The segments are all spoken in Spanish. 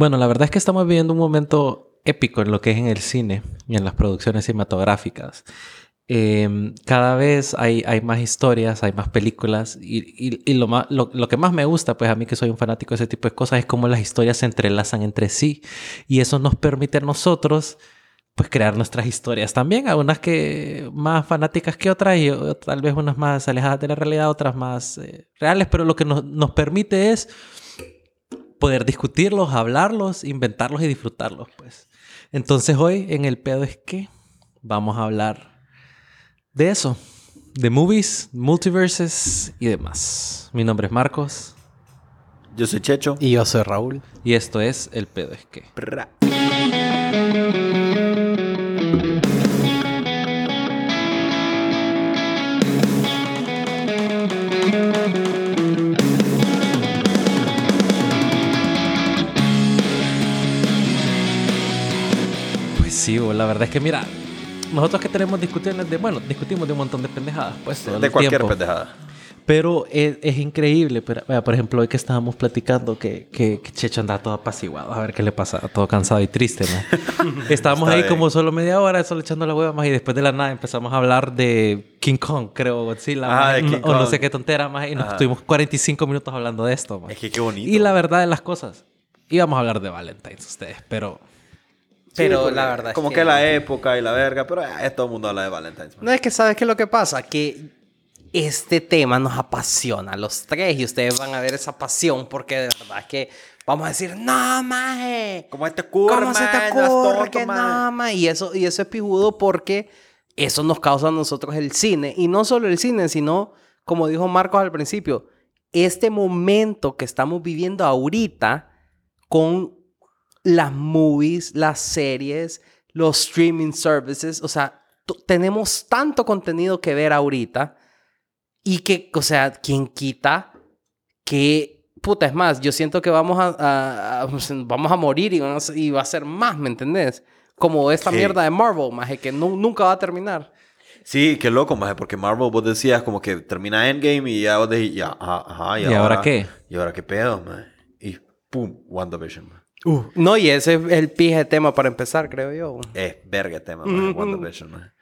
Bueno, la verdad es que estamos viviendo un momento épico en lo que es en el cine y en las producciones cinematográficas. Em, cada vez hay, hay más historias, hay más películas y, y, y lo, más, lo, lo, que más me gusta, pues a mí que soy un fanático de ese tipo de cosas, es cómo las historias se entrelazan entre sí y eso nos permite a nosotros pues crear nuestras historias también, algunas que más fanáticas que otras y tal vez unas más alejadas de la realidad, otras más eh, reales, pero lo que nos, nos permite es poder discutirlos, hablarlos, inventarlos y disfrutarlos, pues. Entonces hoy en el pedo es que vamos a hablar de eso, de movies, multiverses y demás. Mi nombre es Marcos. Yo soy Checho. Y yo soy Raúl. Y esto es El pedo es que. Sí, la verdad es que mira, nosotros que tenemos discusiones de, bueno, discutimos de un montón de pendejadas, pues. de cualquier tiempo. pendejada. Pero es, es increíble. Pero, vea, por ejemplo, hoy que estábamos platicando que, que, que, Checho andaba todo apaciguado. A ver qué le pasa. Todo cansado y triste, ¿no? estábamos ahí bien. como solo media hora, solo echando la hueva más. Y después de la nada empezamos a hablar de King Kong, creo, Godzilla. Ah, King o Kong. no sé qué tontera más. Y nos Ajá. estuvimos 45 minutos hablando de esto. Es que qué bonito. Y la verdad de las cosas. Íbamos a hablar de Valentine's ustedes, pero... Pero porque la verdad es Como que... que- la época y la verga, pero eh, todo el mundo habla de Valentine's. man. No es que sabes qué es lo que pasa, que este tema nos apasiona a los tres y ustedes van a ver esa pasión porque de verdad es que vamos a decir, no, maje. ¿Cómo se te ocurre, ¿Cómo se te es ocurre man. no, maje? Y eso, y eso es pijudo porque eso nos causa a nosotros el cine. Y no solo el cine, sino, como dijo Marcos al principio, este momento que estamos viviendo ahorita con las movies, las series, los streaming services, o sea, tenemos tanto contenido que ver ahorita y que, o sea, quien quita que, puta, es más, yo siento que vamos a, a- a- vamos a morir y, vamos a- y va a ser más, ¿me entendés? Como esta Sí. mierda de Marvel, más que nu- nunca va a terminar. Sí, qué loco, maje, porque Marvel vos decías como que termina Endgame y ya vos decís, ya, ajá, ajá, ¿Y ahora qué? ¿Y ahora qué pedo, man? Y pum, WandaVision, man. No, y ese es el pije tema para empezar, creo yo. Es verga tema, man, Ujú. WandaVision, man.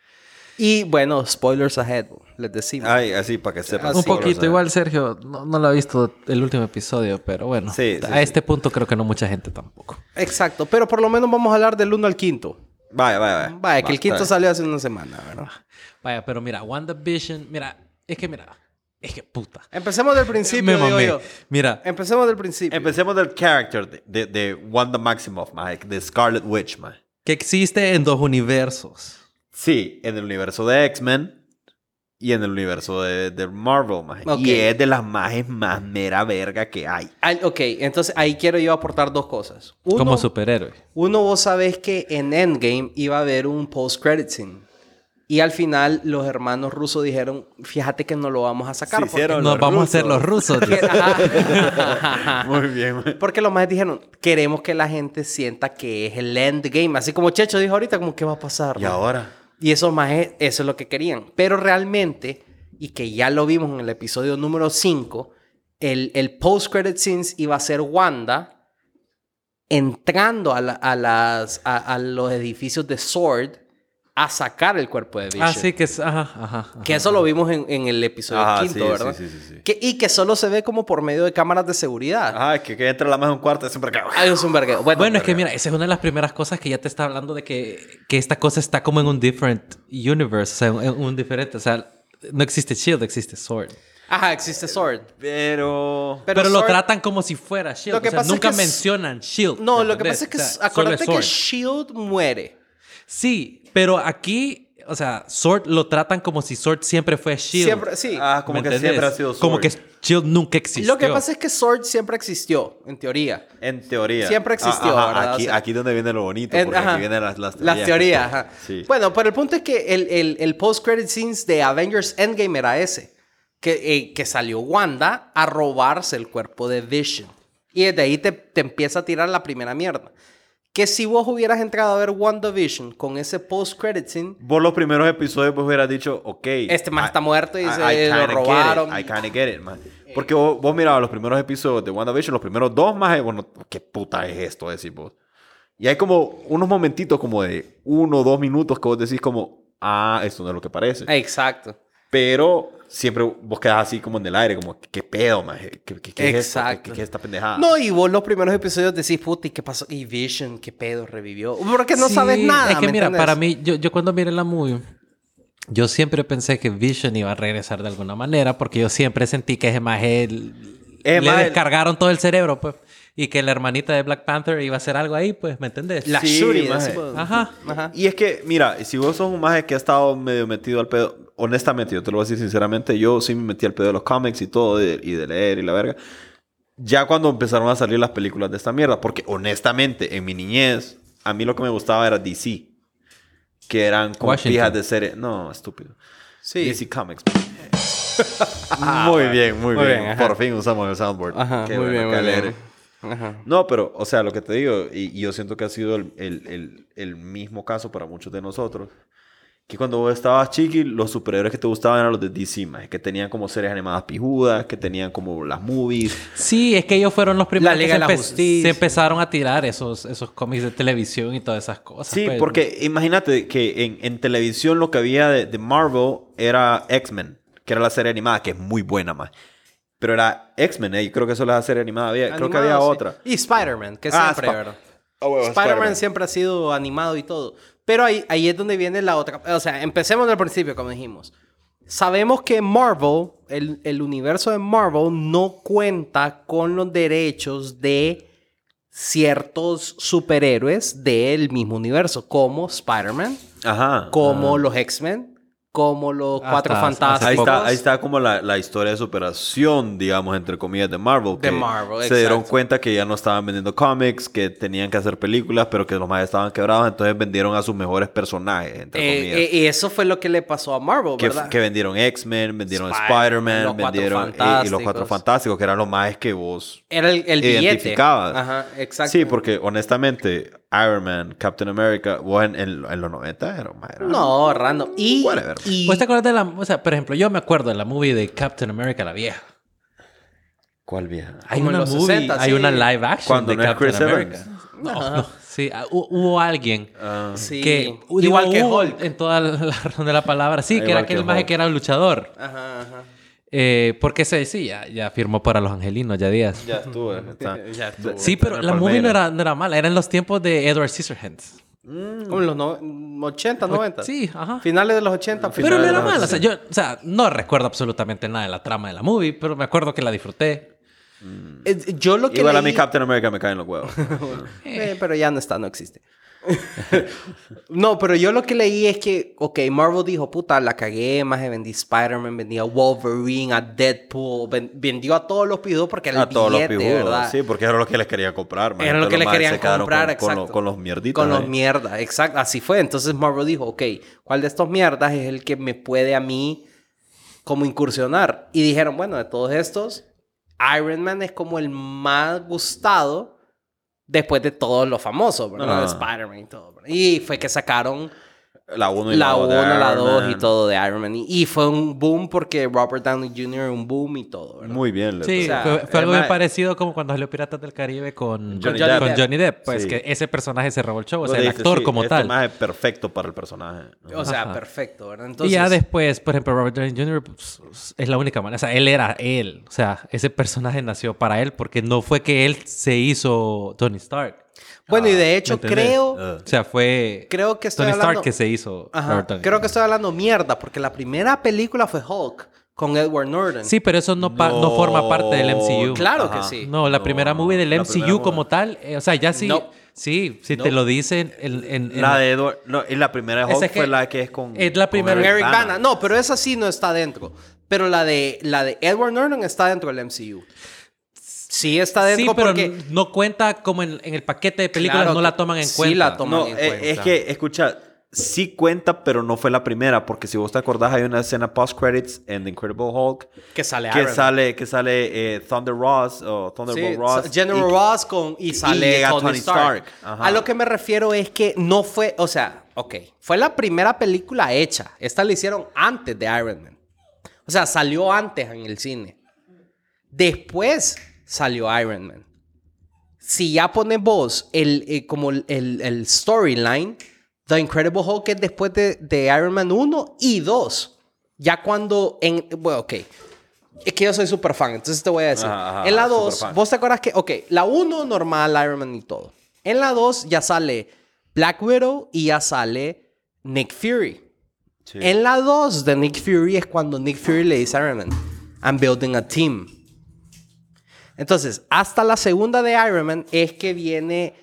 Y bueno, spoilers ahead, les decimos. Ay, así para que sepan. Un Sí, poquito, sea, igual Sergio no, no lo ha visto el último episodio, pero bueno, Sí, sí, a sí. este punto creo que no mucha gente tampoco. Exacto, pero por lo menos vamos a hablar del 1 al quinto. Vaya, vaya, vaya. Vaya, que Va, el quinto salió hace una semana, ¿verdad? Vaya, pero mira, WandaVision, mira, es que mira, es que puta. Empecemos del principio, Me digo yo. Mira, Empecemos del principio. Empecemos del character de, de, de Wanda Maximoff, maje, de Scarlet Witch, man. que existe en dos universos. Sí, en el universo de X-Men y en el universo de, de Marvel, maje. Ok. Y es de las majes más mera verga que hay. Ay, ok, entonces ahí quiero yo aportar dos cosas. Uno, como superhéroe. uno, vos sabés que en Endgame iba a haber un post-credit scene. Y al final los hermanos rusos dijeron, fíjate que no lo vamos a sacar. Porque- Nos vamos a hacer los rusos. Muy bien, man. Porque los más dijeron, queremos que la gente sienta que es el endgame. Así como Checho dijo ahorita, como, ¿qué va a pasar? Y ahora. Y esos más, eso es lo que querían. Pero realmente, y que ya lo vimos en el episodio número 5, el, el post-credit scenes iba a ser Wanda entrando a, la- a las, a, a los edificios de Sword a sacar el cuerpo de Vision. Ah, sí, que es. Ajá, ajá. ajá. Que eso lo vimos en, en el episodio Ajá, quinto, sí, ¿verdad? sí, sí, sí, sí. Que, y que solo se ve como por medio de cámaras de seguridad. Ajá, que, que entra la más en un cuarto es siempre que... Ay, es un vergueo. Bueno, Bueno, es que mira, esa es una de las primeras cosas que ya te está hablando de que, que esta cosa está como en un different universe, o sea, en un diferente, o sea, no existe Shield, existe Sword. Ajá, existe Sword. Pero... Pero, Pero lo tratan como si fuera Shield, Lo que o sea, pasa es nunca que mencionan Shield. No, ¿me lo que pasa es que, O sea, acuérdate que. Shield muere. Sí, pero aquí, o sea, Sword lo tratan como si Sword siempre fue Shield. Siempre, sí. Ah, como ¿me que entendés? siempre ha sido Como Sword. que Shield nunca existió. Lo que pasa es que Sword siempre existió, en teoría. En teoría. Siempre existió, Ah, ajá. Aquí, O sea, aquí donde viene lo bonito, En- porque ajá. aquí vienen las, las Las teorías, ajá. Sí. Bueno, pero el punto es que el, el, el post-credit scenes de Avengers Endgame era ese. Que, eh, que salió Wanda a robarse el cuerpo de Vision. Y desde ahí te, te empieza a tirar la primera mierda. Que si vos hubieras entrado a ver WandaVision con ese post-credit scene, Vos los primeros episodios vos hubieras dicho, ok. Este man I- está muerto y I- se I lo kinda get it, robaron. I kinda get it, man. Porque vos, vos mirabas los primeros episodios de WandaVision, los primeros dos más, bueno, ¿qué puta es esto? Decís vos. Y hay como unos momentitos como de uno o dos minutos que vos decís como, ah, esto no es lo que parece. Exacto. Pero siempre vos quedás así como en el aire, como, ¿qué pedo, man? ¿Qué, qué, qué es esto? ¿Qué-. ¿Qué, es esta pendejada? No, y vos los primeros episodios decís, puta, ¿y qué pasó? Y Vision, ¿qué pedo? ¿Revivió? Porque no Sí, sabes nada. Es que ¿me mira, entiendes? para mí, yo, yo cuando miré la movie, yo siempre pensé que Vision iba a regresar de alguna manera porque yo siempre sentí que ese maje Ese le maje- descargaron todo el cerebro, pues. Y que la hermanita de Black Panther iba a hacer algo ahí, pues, ¿me entendés? La Sí, Shuri. maje. decimos. Ajá. Ajá. Y es que, mira, si vos sos un maje que ha estado medio metido al pedo, honestamente, yo te lo voy a decir sinceramente, yo sí me metí al pedo de los cómics y todo, de- y de leer y la verga. Ya cuando empezaron a salir las películas de esta mierda, porque honestamente, en mi niñez, a mí lo que me gustaba era DC. Que eran como fijas de serie. No, estúpido. Sí. DC Comics. muy bien, muy, Muy bien. Por fin usamos el soundboard. Ajá, Qué muy bueno, bien, qué muy alegre. bien. Ajá. No, pero, o sea, lo que te digo, y, y yo siento que ha sido el, el- el- el mismo caso para muchos de nosotros, que cuando vos estabas chiqui, los superhéroes que te gustaban eran los de DC, maje, que tenían como series animadas pijudas, que tenían como las movies. Sí, es que ellos fueron los primeros La Liga que de se, la Justicia. se empezaron a tirar esos, esos cómics de televisión y todas esas cosas. Sí, pues. porque imagínate que en, en televisión lo que había de, de Marvel era X-Men, que era la serie animada, que es muy buena, más. Pero era X-Men, eh, y creo que eso es la serie animada. Había, creo que había Animado, sí. otra. Y Spider-Man, que Ah, siempre, Sp- ¿verdad? Ah, huevo, Spider-Man Spider-Man. siempre ha sido animado y todo. Pero ahí, ahí es donde viene la otra. O sea, empecemos del principio, como dijimos. Sabemos que Marvel, el, el universo de Marvel, no cuenta con los derechos de ciertos superhéroes del mismo universo, como Spider-Man, como ajá. los X-Men, como los Hasta Cuatro Fantásticos. Ahí está, ahí está como la, la historia de superación, digamos, entre comillas, de Marvel. De que Marvel, Se dieron cuenta que ya no estaban vendiendo cómics, que tenían que hacer películas, pero que los más estaban quebrados, entonces vendieron a sus mejores personajes, entre Eh, comillas. eh, y eso fue lo que le pasó a Marvel, que, ¿verdad? que vendieron X-Men, vendieron Spider-Man, vendieron eh, y los. Cuatro Fantásticos, que eran los más que vos Era el, el billete. identificabas. Ajá, exacto. Sí, porque honestamente, Iron Man, Captain America, vos en, en- en los 90 era, era- No, random. Y, Whatever. y- ¿Vos te acuerdas de la... O sea, por ejemplo, yo me acuerdo de la movie de Captain America, la vieja. ¿Cuál vieja? Hay Como una movie, 60, hay sí. una live action Cuando de no Captain Chris America. Evans. No, no. Sí, ah, hu- hubo alguien Ah, sí. que... igual digo, que Hulk. En toda la razón de la palabra. Sí, que Igual era que aquel maje Hulk. que era un luchador. Ajá, ajá. Eh, porque se sí, ya, ya firmó para los angelinos, ya días. ya estuve. está. Ya estuvo. Sí, pero en la movie no era, no era mala. Era en los tiempos de Edward Scissorhands. Como en los no- 80, 90. Sí, ajá. Finales de los 80. Pero no era mala. O sea, 80. yo, o sea, no recuerdo absolutamente nada de la trama de la movie, pero me acuerdo que la disfruté. Eh, Yo lo que Igual a leí- mí Captain America me caen los huevos. Eh, pero ya no está, no existe. no, pero yo lo que leí es que, ok, Marvel dijo, puta, la cagué, más vendí Spider-Man, vendí a Wolverine, a Deadpool, ven- vendió a todos los pijudos porque el a todos los pijudos. ¿verdad? Sí, porque era lo que les querían comprar. man. Era lo que los le maes querían comprar, con, los- con los mierditos. Con los ahí. mierdas, exacto. Así fue. Entonces Marvel dijo, ok, ¿cuál de estos mierdas es el que me puede a mí como incursionar? Y dijeron, bueno, de todos estos, Iron Man es como el más gustado después de todos los famosos, ¿verdad? Ah. Spider-Man y todo. ¿verdad? Y fue que sacaron La 1 y la la 2. 1, la 2 y todo de Iron Man. Y, y fue un boom porque Robert Downey Jr. era un boom y todo, ¿verdad? Muy bien. Sí, O sea, fue, fue algo bien parecido como cuando salió Piratas del Caribe con Johnny con Depp. Johnny Depp. Pues Sí. que ese personaje se robó el show. O sea, el actor sí, como este tal. maje es perfecto para el personaje. O sea, Ajá. perfecto, ¿verdad? Y ya después, por ejemplo, Robert Downey Jr. pues, es la única manera. O sea, él era él. O sea, ese personaje nació para él porque no fue que él se hizo Tony Stark. Bueno, y de ¿Me hecho creo... Ah. O sea, fue Creo que estoy Tony hablando... Stark que se hizo Ajá. Robert Downey Creo que estoy hablando mierda, porque la primera película fue Hulk con Edward Norton. Sí, pero eso no, pa- no forma parte del MCU. Claro Ajá. que sí. No, la No, primera movie del la MCU como tal, eh, o sea, ya sí, No. sí, si No. te lo dicen en, en- en- La de Edward. No, y la primera de Esa Hulk es que- fue la que es con. es la primera- Con Eric Bana. Bana. No, pero esa sí no está dentro. Pero la de, la de Edward Norton está dentro del MCU. Sí está dentro sí, pero porque... no cuenta como en, en el paquete de películas, Claro no la toman en sí cuenta. la toman. No, en eh, cuenta. es que, escucha, sí cuenta, pero no fue la primera, porque si vos te acordás, hay una escena post-credits en The Incredible Hulk Que sale que Iron Man. sale, que sale eh, Thunder Ross o Sí, Thunderbolt Ross. General y- Ross con, y sale llega Tony, Tony Stark. Stark. Ajá. A lo que me refiero es que no fue, o sea, ok, fue la primera película hecha. Esta la hicieron antes de Iron Man. O sea, salió antes en el cine. Después salió Iron Man. Si ya pones vos el, eh, como el, el- storyline, The Incredible Hulk es después de, de Iron Man 1 y 2. Ya cuando en... Bueno, ok. Es que yo soy súper fan, entonces te voy a decir. Ajá, ajá, en la súper 2, fan. vos te acuerdas que... Ok, la 1 normal, Iron Man y todo. En la 2 ya sale Black Widow y ya sale Nick Fury. Sí. En la 2 de Nick Fury es cuando Nick Fury le dice a Iron Man, I'm building a team. Entonces, hasta la segunda de Iron Man es que viene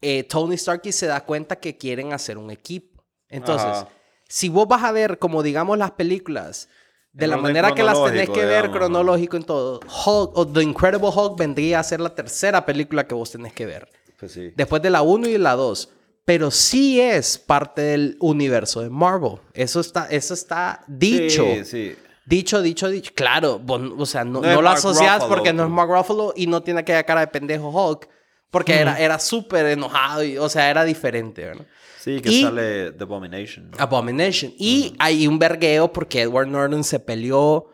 eh, Tony Stark y se da cuenta que quieren hacer un equipo. Entonces, Ajá. si vos vas a ver, como digamos, las películas, de la manera que las tenés que ver digamos, cronológico en todo, Hulk o The Incredible Hulk vendría a ser la tercera película que vos tenés que ver Pues sí. después de la 1 y la 2. Pero sí es parte del universo de Marvel. Eso está, eso está dicho. Sí, sí. Dicho, dicho, dicho. Claro, vos- o sea, no, No no lo Mark asocias Ruffalo, porque no es pues. Mark Ruffalo y no tiene aquella cara de pendejo Hulk. Porque era, era súper enojado. Y, o sea, era diferente, ¿verdad? Sí, que Y- sale The Abomination. ¿no? Abomination. Y hay un vergueo porque Edward Norton se peleó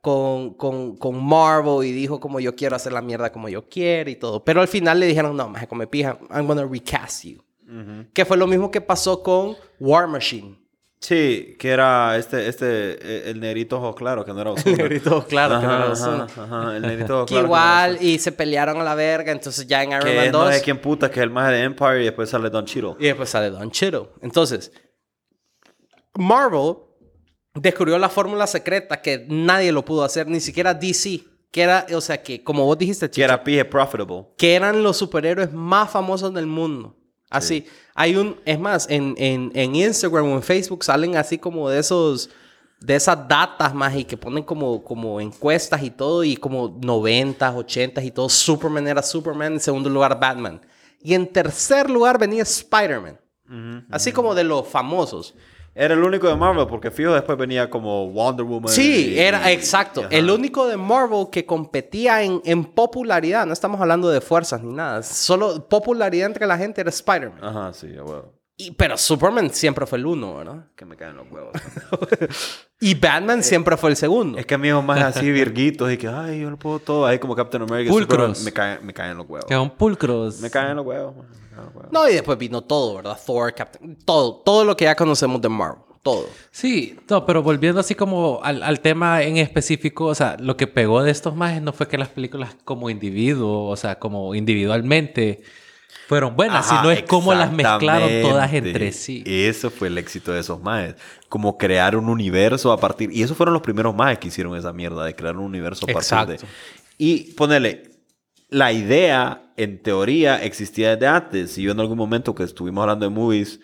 con, con, con Marvel y dijo como yo quiero hacer la mierda como yo quiero y todo. Pero al final le dijeron, no, más come pija, I'm gonna recast you. Que fue lo mismo que pasó con War Machine. Sí, que era este, este, eh, el negrito ojo claro, que no era Ozuna. negrito, claro, que no era Ajá, Ozuna. ajá, ajá, el negrito ojo Que claro. igual, y se pelearon a la verga, entonces ya en Iron Que Man es 2... no sé quién puta, que es el más de Empire y después sale Don Cheadle. Y después sale Don Cheadle. Entonces, Marvel descubrió la fórmula secreta que nadie lo pudo hacer, ni siquiera DC. Que era, o sea, que como vos dijiste, Que Chicho, era PG Profitable. que eran los superhéroes más famosos del mundo. Así, hay un, es más, en, en, en Instagram o en Facebook salen así como de esos, de esas datas más y que ponen como, como encuestas y todo y como 90, 80 y todo. Superman era Superman, en segundo lugar Batman. Y en tercer lugar venía Spider-Man. Así como de los famosos. Era el único de Marvel, porque fijo después venía como Wonder Woman. Sí, y- era y- exacto. El único de Marvel que competía en, en popularidad, no estamos hablando de fuerzas ni nada, solo popularidad entre la gente era Spider-Man. Ajá, sí, a huevo. Y- pero Superman siempre fue el uno, ¿verdad? Que me caen los huevos. Y Batman siempre fue el segundo. es que amigos más así virguitos y que, ay, yo lo puedo todo. Ahí como Captain America. y Pulcros. Superman, Me caen, me caen los huevos. Que son pulcros. Me caen los huevos. man, huevos. No, y después vino todo, ¿verdad? Thor, Captain... Todo, todo lo que ya conocemos de Marvel. Todo. Sí, no, pero volviendo así como al, al tema en específico, o sea, lo que pegó de estos mages no fue que las películas como individuo, o sea, como individualmente fueron buenas, Ajá, sino es cómo las mezclaron todas entre sí. Eso fue el éxito de esos maes. Como crear un universo a partir... Y esos fueron los primeros maes que hicieron esa mierda de crear un universo a partir de... Exacto. Y ponele... La idea, en teoría, existía desde antes. Y yo en algún momento que estuvimos hablando de movies...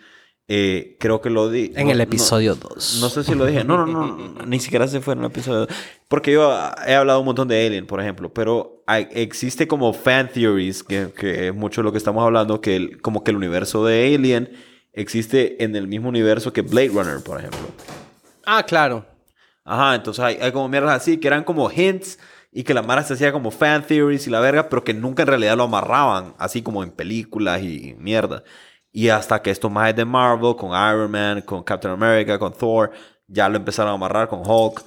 eh, creo que lo di. En no- el episodio 2. No sé si lo dije. No, no, no. no, ni siquiera se fue en el episodio. Porque yo ah, he hablado un montón de Alien, por ejemplo. Pero hay- existe como fan theories, que, que es mucho lo que estamos hablando, que el- como que el universo de Alien existe en el mismo universo que Blade Runner, por ejemplo. Ah, claro. Ajá, entonces hay, hay como mierdas así que eran como hints y que la Mara se hacía como fan theories y la verga, pero que nunca en realidad lo amarraban, así como en películas y mierda. Y hasta que estos más de Marvel, con Iron Man, con Captain America, con Thor, ya lo empezaron a amarrar con Hulk.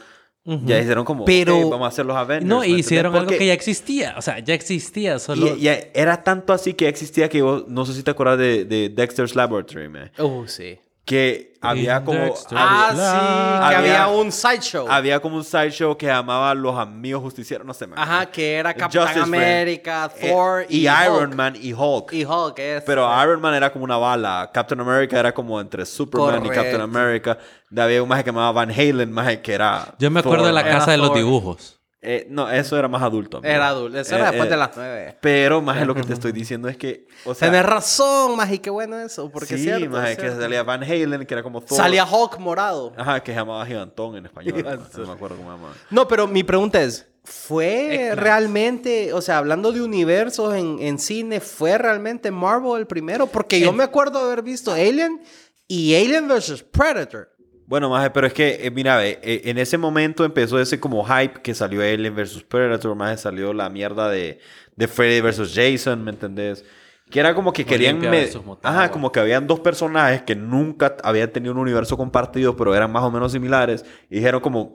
Ya hicieron como, Pero- "Ok, vamos a hacer los Avengers. No, hicieron algo que ya existía, o sea, ya existía, solo... y, era tanto así que existía que vos, no sé si te acuerdas de, de Dexter's Laboratory, man. Uh, sí. Que había como... Ah, sí. Que había- había un sideshow. Había como un sideshow que llamaba Los Amigos Justicieros, no sé, man. Ajá, que era Capitán Justice Friend. América, Eh, Thor y, y, Iron Hulk. Man y Hulk. Y Hulk, es. Pero Iron Man era como una bala. Captain America era como entre Superman y. Captain America. Había un maje que llamaba Van Halen, maje que era. Yo me acuerdo Thor, de la casa de los dibujos. Eh, no, eso era más adulto. amigo. Era adulto. Eso era Eh, después eh, de las nueve. Pero, más lo que te estoy diciendo es que. O sea, Tenés razón, más y qué bueno eso. Porque sí, es cierto. maje, es que salía Van Halen, que era como Thor. Salía Hulk morado. Ajá, que se llamaba Gigantón en español. Gigantón. No me acuerdo cómo se llamaba. No, pero mi pregunta es, ¿fue realmente, o sea, hablando de universos en, en cine, ¿fue realmente Marvel el primero? Porque yo me acuerdo de haber visto Alien y Alien vs. Predator. Bueno, maje, pero es que, eh, mira, eh, en ese momento empezó ese como hype que salió Alien vs. Predator, maje, salió la mierda de, de Freddy vs. Jason, ¿me entendés? Que era como que querían... Me- versus. Ajá, como que habían dos personajes que nunca habían tenido un universo compartido, pero eran más o menos similares. Y dijeron como,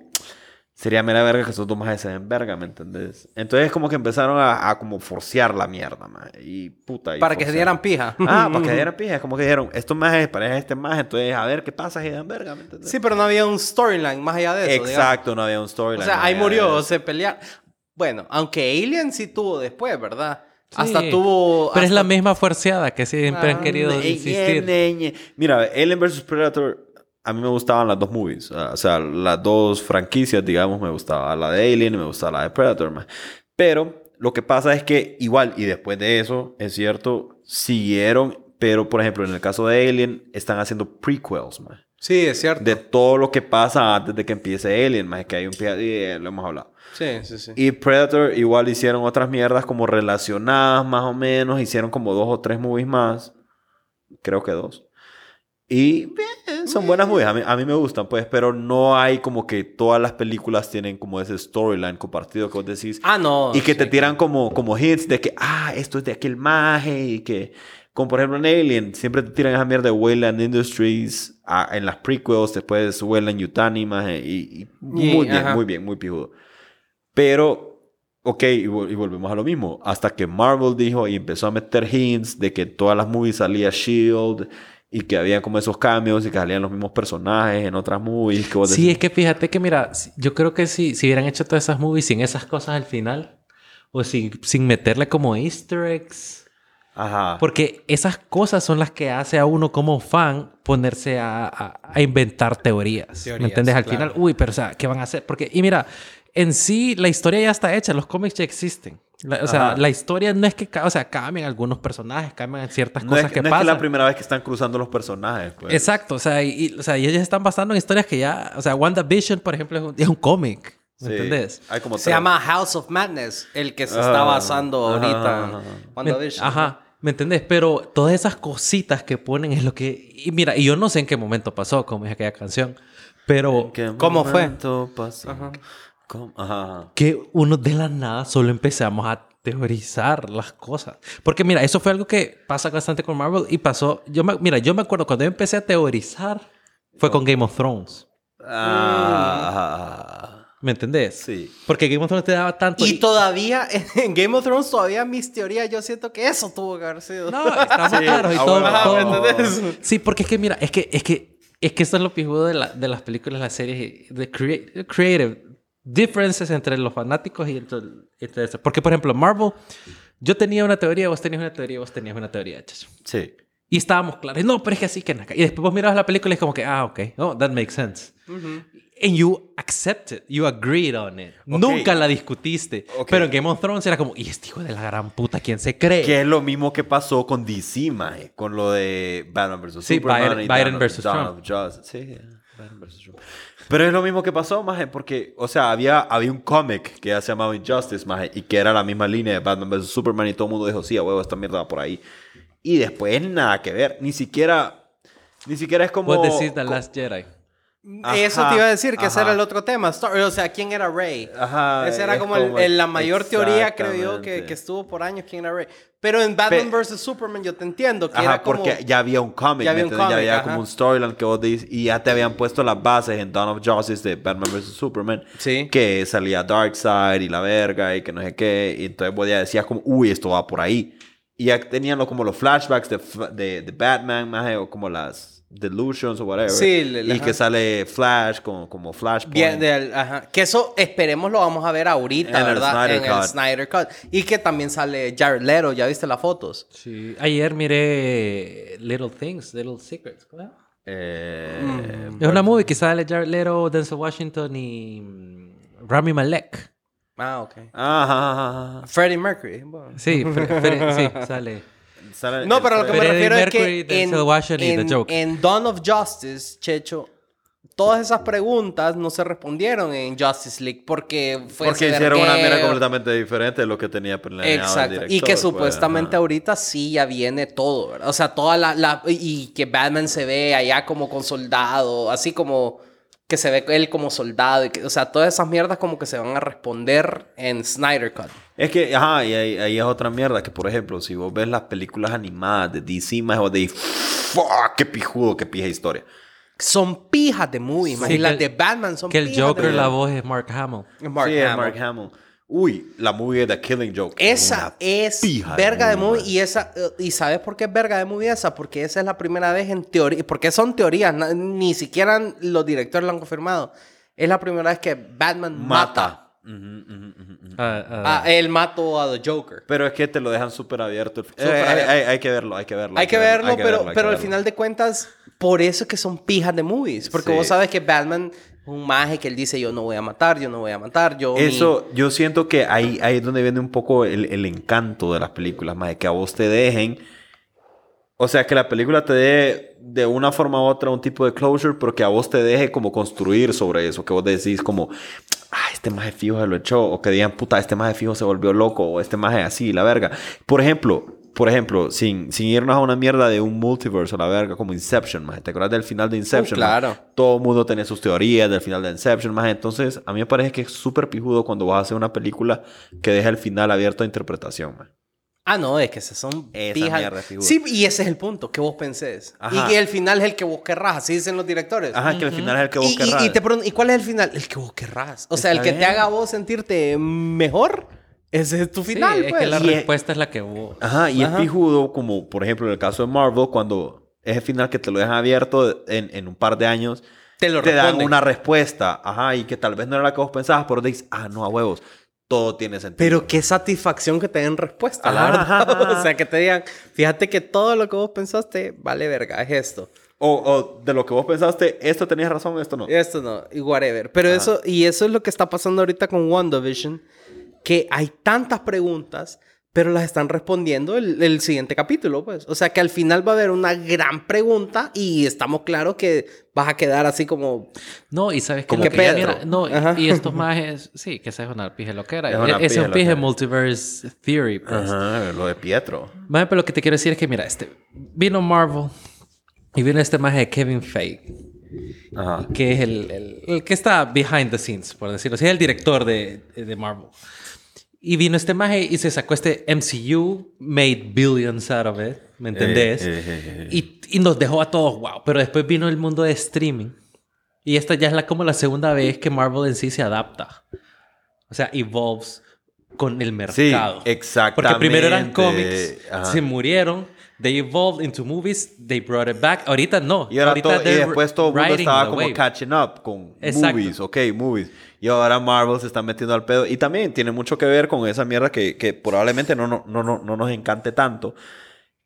sería mera verga que esos dos majes se den verga, ¿me entendés? Entonces como que empezaron a, a como forcear la mierda, maje. Y puta. y Para que se forcear. dieran pija. Ah, para que dieran pija. Es como que dijeron, estos majes pareja este maje, entonces a ver qué pasa si dan verga, ¿me entendés? Sí, pero no había un storyline más allá de eso. digamos. Exacto, no había un storyline. O sea, ahí murió, se pelearon. Bueno, aunque Alien sí tuvo después, ¿verdad? Sí. Hasta tuvo... Pero es hasta- la misma forceada que siempre han Ah, querido Ñe, insistir. Ñe. Mira, Alien vs. Predator, a mí me gustaban las dos movies. O sea, las dos franquicias, digamos, me gustaba la de Alien y me gustaba la de Predator. man. Pero lo que pasa es que igual, y después de eso, es cierto, siguieron, pero por ejemplo, en el caso de Alien, están haciendo prequels, man. Sí, es cierto. De todo lo que pasa antes de que empiece Alien, más que hay un... eh, lo hemos hablado. Sí, sí, sí. Y Predator igual hicieron otras mierdas como relacionadas más o menos. Hicieron como dos o tres movies más. Creo que dos. Y bien, son buenas movies. A mí, a mí me gustan, pues. Pero no hay como que todas las películas tienen como ese storyline compartido que vos decís. Ah, no. y que te sí. tiran como, como hits de que, ah, esto es de aquel maje. Y que, como por ejemplo en Alien, siempre te tiran esa mierda de Wayland Industries. ah, en las prequels, después Wayland Yutani, maje. Y, y muy bien, ajá. muy bien, muy pijudo. Pero, ok, y volvemos a lo mismo. Hasta que Marvel dijo y empezó a meter hints de que en todas las movies salía Shield y que había como esos cambios y que salían los mismos personajes en otras movies. Que vos Sí, decís, es que fíjate que, mira, yo creo que si, si hubieran hecho todas esas movies sin esas cosas al final, o sin, sin meterle como easter eggs, Ajá. porque esas cosas son las que hace a uno como fan ponerse a, a- a inventar teorías. Teorías, ¿Me entiendes? Al claro. final, uy, pero o sea, ¿qué van a hacer? Porque, y mira, en sí la historia ya está hecha, los cómics ya existen. La- o sea, Ajá. la historia no es que, o sea, cambian algunos personajes, cambian ciertas no cosas es, que no es pasan. la primera vez que están cruzando los personajes. Pues. Exacto, o sea, y, y- o sea, y ellos están basando en historias que ya, o sea, WandaVision, por ejemplo, es un, es un cómic, ¿me Sí. entendés? Hay como Se llama House of Madness, el que se Ah, está basando ahorita ajá, ajá. en WandaVision. Ajá, ¿me entendés? Pero todas esas cositas que ponen es lo que... Y mira, y yo no sé en qué momento pasó, como es aquella canción, pero ¿Qué ¿Cómo fue? pasó? Ajá. ¿Cómo? Ajá, que uno de la nada solo empezamos a teorizar las cosas. Porque mira, eso fue algo que pasa bastante con Marvel y pasó... Yo me, mira, yo me acuerdo cuando yo empecé a teorizar, fue con Game of Thrones. Ah. ¿Me entendés? Sí. Porque Game of Thrones te daba tanto... Y todavía, en Game of Thrones, todavía mis teorías, yo siento que eso tuvo que haber sido. No, estamos Sí, claros y ah, todo. bueno, todo- ¿me entendés? Sí, porque es que mira, es que, es que, es que esto es lo pijudo de, la- de las películas, las series, de crea- creative differences entre los fanáticos y entre, entre eso. Porque, por ejemplo, Marvel, yo tenía una teoría, vos tenías una teoría, vos tenías una teoría, chacho. Sí. Y estábamos claros. No, pero es que así que nada. Y después vos mirabas la película y es como que, ah, ok. Oh, that makes sense. Ujú. And you accept it. You agreed on it. Nunca la discutiste. Ok. Pero en Game of Thrones era como, y este hijo de la gran puta, ¿quién se cree? Que es lo mismo que pasó con DC, maje, con lo de Batman vs. Sí, Superman Biden- y Biden Dawn- versus Dawn Trump. of Justice. Sí, Pero es lo mismo que pasó, maje, porque, o sea, había, había un cómic que ya se llamaba Injustice, maje, y que era la misma línea de Batman vs. Superman y todo el mundo dijo, sí, a huevo, esta mierda va por ahí. Y después nada que ver, ni siquiera, ni siquiera es como... Vos decís The Last Jedi. Eso Ajá, te iba a decir, que ese ajá. era el otro tema. O sea, ¿quién era Rey? Ajá, Esa era es como, el- como- el- la mayor teoría, creo yo, que, que estuvo por años, ¿quién era Rey? Pero en Batman Pe- vs. Superman yo te entiendo, que Ajá, era como... porque ya había un cómic, Ya ¿me había un entiendes? ya había como un storyline que vos dices, y ya te habían puesto las bases en Dawn of Justice de Batman vs. Superman, Sí. que salía Darkseid y la verga y que no sé qué, y entonces vos ya decías como, uy, esto va por ahí. Y ya tenían lo- como los flashbacks de, de, de Batman, maje, o como las delusions o whatever. Sí, le- le- y que sale Flash como, como Flashpoint. Bien, del- ajá. Que eso esperemos lo vamos a ver ahorita, En ¿verdad? Snyder en el Cut. Snyder Cut. Y que también sale Jared Leto, ¿ya viste las fotos? Sí. Ayer miré Little Things, Little Secrets. ¿cómo se llama? Eh, Mm. Es una movie que sale Jared Leto, Denzel Washington y mm, Rami Malek. Ah, ok. Ajá, ajá, ajá. Freddie Mercury. bueno. Sí, Fre- Fre- sí, sale. No, pero lo que me refiero es que en, y en, en Dawn of Justice, Checho, todas esas preguntas no se respondieron en Justice League porque fue Porque hicieron una mierda vergueo. completamente diferente de lo que tenía planeado el Exacto. y director, que pues, supuestamente ahorita sí ya viene todo, ¿verdad? O sea, toda la, la- Y que Batman se ve allá como con soldado, así como que se ve él como soldado. Y que, o sea, todas esas mierdas como que se van a responder en Snyder Cut. Es que, ajá, y ahí, ahí es otra mierda. Que, por ejemplo, si vos ves las películas animadas de DC, más vos decís, fuck, qué pijudo, qué pija historia. son pijas de movie. man. Sí, y las que- de Batman son Que el pijas Joker, de la voz es Mark Hamill. Mark sí, es Hamill. Mark Hamill. Uy, la movie de The Killing Joke. Esa es pija verga de movie. Y, esa, eh, ¿Y sabes por qué es verga de movie esa? Porque esa es la primera vez en teoría. Porque son teorías. Ni siquiera los directores lo han confirmado. Es la primera vez que Batman mata. Mata. Ujú, ujú, ujú. Ah, ah, a él mató a The Joker. Pero es que te lo dejan súper abierto. Eh, hay, abierto. hay- hay que verlo, hay que verlo. Hay que verlo, hay que pero, verlo, hay que pero al verlo. final de cuentas, por eso es que son pijas de movies. Porque Sí. vos sabes que Batman es un maje que él dice: Yo no voy a matar, yo no voy a matar. Yo mi- Eso, yo siento que ahí, ahí es donde viene un poco el, el encanto de las películas, más de que a vos te dejen. O sea, que la película te dé de una forma u otra un tipo de closure, pero que a vos te deje como construir sobre eso. Que vos decís como, ah, este maje fijo se lo echó. O que digan, puta, este maje fijo se volvió loco. O este maje así, la verga. Por ejemplo, por ejemplo, sin, sin irnos a una mierda de un multiverso, la verga, como Inception, maje. ¿Te acuerdas del final de Inception? Uh, claro. maje? Todo el mundo tiene sus teorías del final de Inception, maje. Entonces, a mí me parece que es súper pijudo cuando vas a hacer una película que deja el final abierto a interpretación, maje. Ah, no, es que esas son Esa pijas. mierda es figura. Sí, y ese es el punto, que vos pensés. Ajá. Y que el final es el que vos querrás, así dicen los directores. Ajá, que el final es el que vos y, y- querrás. y te pregunto, ¿y cuál es el final? El que vos querrás. O sea, el Está que te bien. haga a vos sentirte mejor, ese es tu sí, final, es pues. que la Y es- respuesta es la que vos. Ajá, y Ajá. es pijudo, como por ejemplo en el caso de Marvel, cuando es el final que te lo dejan abierto en, en un par de años, Te lo te dan responden. una respuesta, ajá, y que tal vez no era la que vos pensabas, pero dices, ah, no, a huevos, todo tiene sentido. Pero qué satisfacción que te den respuesta, la Ajá, verdad. ajá, ajá. O sea, que te digan, fíjate que todo lo que vos pensaste vale verga, es esto. O, o de lo que vos pensaste, esto tenías razón, esto no. Esto no, y whatever. Pero eso, y eso es lo que está pasando ahorita con WandaVision, que hay tantas preguntas, pero las están respondiendo el, el siguiente capítulo, pues. O sea, que al final va a haber una gran pregunta y estamos claros que vas a quedar así como... No, y sabes que Como que que Pedro. mira, no, y- Ajá. y estos majes, sí, que esa es una pije loquera. Es una Es, es un pije multiverse theory, pues. Ajá, lo de Pietro. Maje, pero lo que te quiero decir es que, mira, este, vino Marvel y vino este maje de Kevin Feige, Ajá. que es el, el- el que está behind the scenes, por decirlo así, es el director de, de Marvel. Y vino este maje y se sacó este MCU, made billions out of it, ¿me entendés? Eh, eh, eh, eh. Y, y nos dejó a todos, wow. Pero después vino el mundo de streaming. Y esta ya es la, como la segunda vez que Marvel en sí se adapta. O sea, evolves con el Sí, mercado. exactamente. Porque primero eran cómics, Ajá. se murieron, they evolved into movies, they brought it back. Ahorita no. Y, ahora Ahorita todo- y después todo el mundo estaba como catching up con Exacto. movies, ok, movies. Y ahora Marvel se está metiendo al pedo. Y también tiene mucho que ver con esa mierda que, que probablemente no, no, no, no, no nos encante tanto,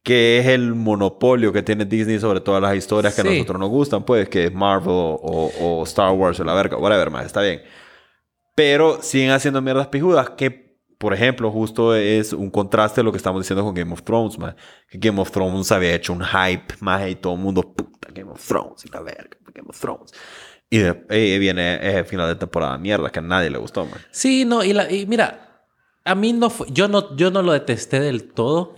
que es el monopolio que tiene Disney sobre todas las historias que a nosotros nos gustan, pues, que es Marvel o, o Star Wars o la verga, whatever, más, está bien. Pero siguen haciendo mierdas pijudas que, por ejemplo, justo es un contraste de lo que estamos diciendo con Game of Thrones, man. Que Game of Thrones había hecho un hype, más y todo el mundo, puta, Game of Thrones y la verga, Game of Thrones. Y de, eh, viene el final de temporada mierda que a nadie le gustó, man. Sí, no, y, la- y mira, a mí no fue, yo no, yo no lo detesté del todo.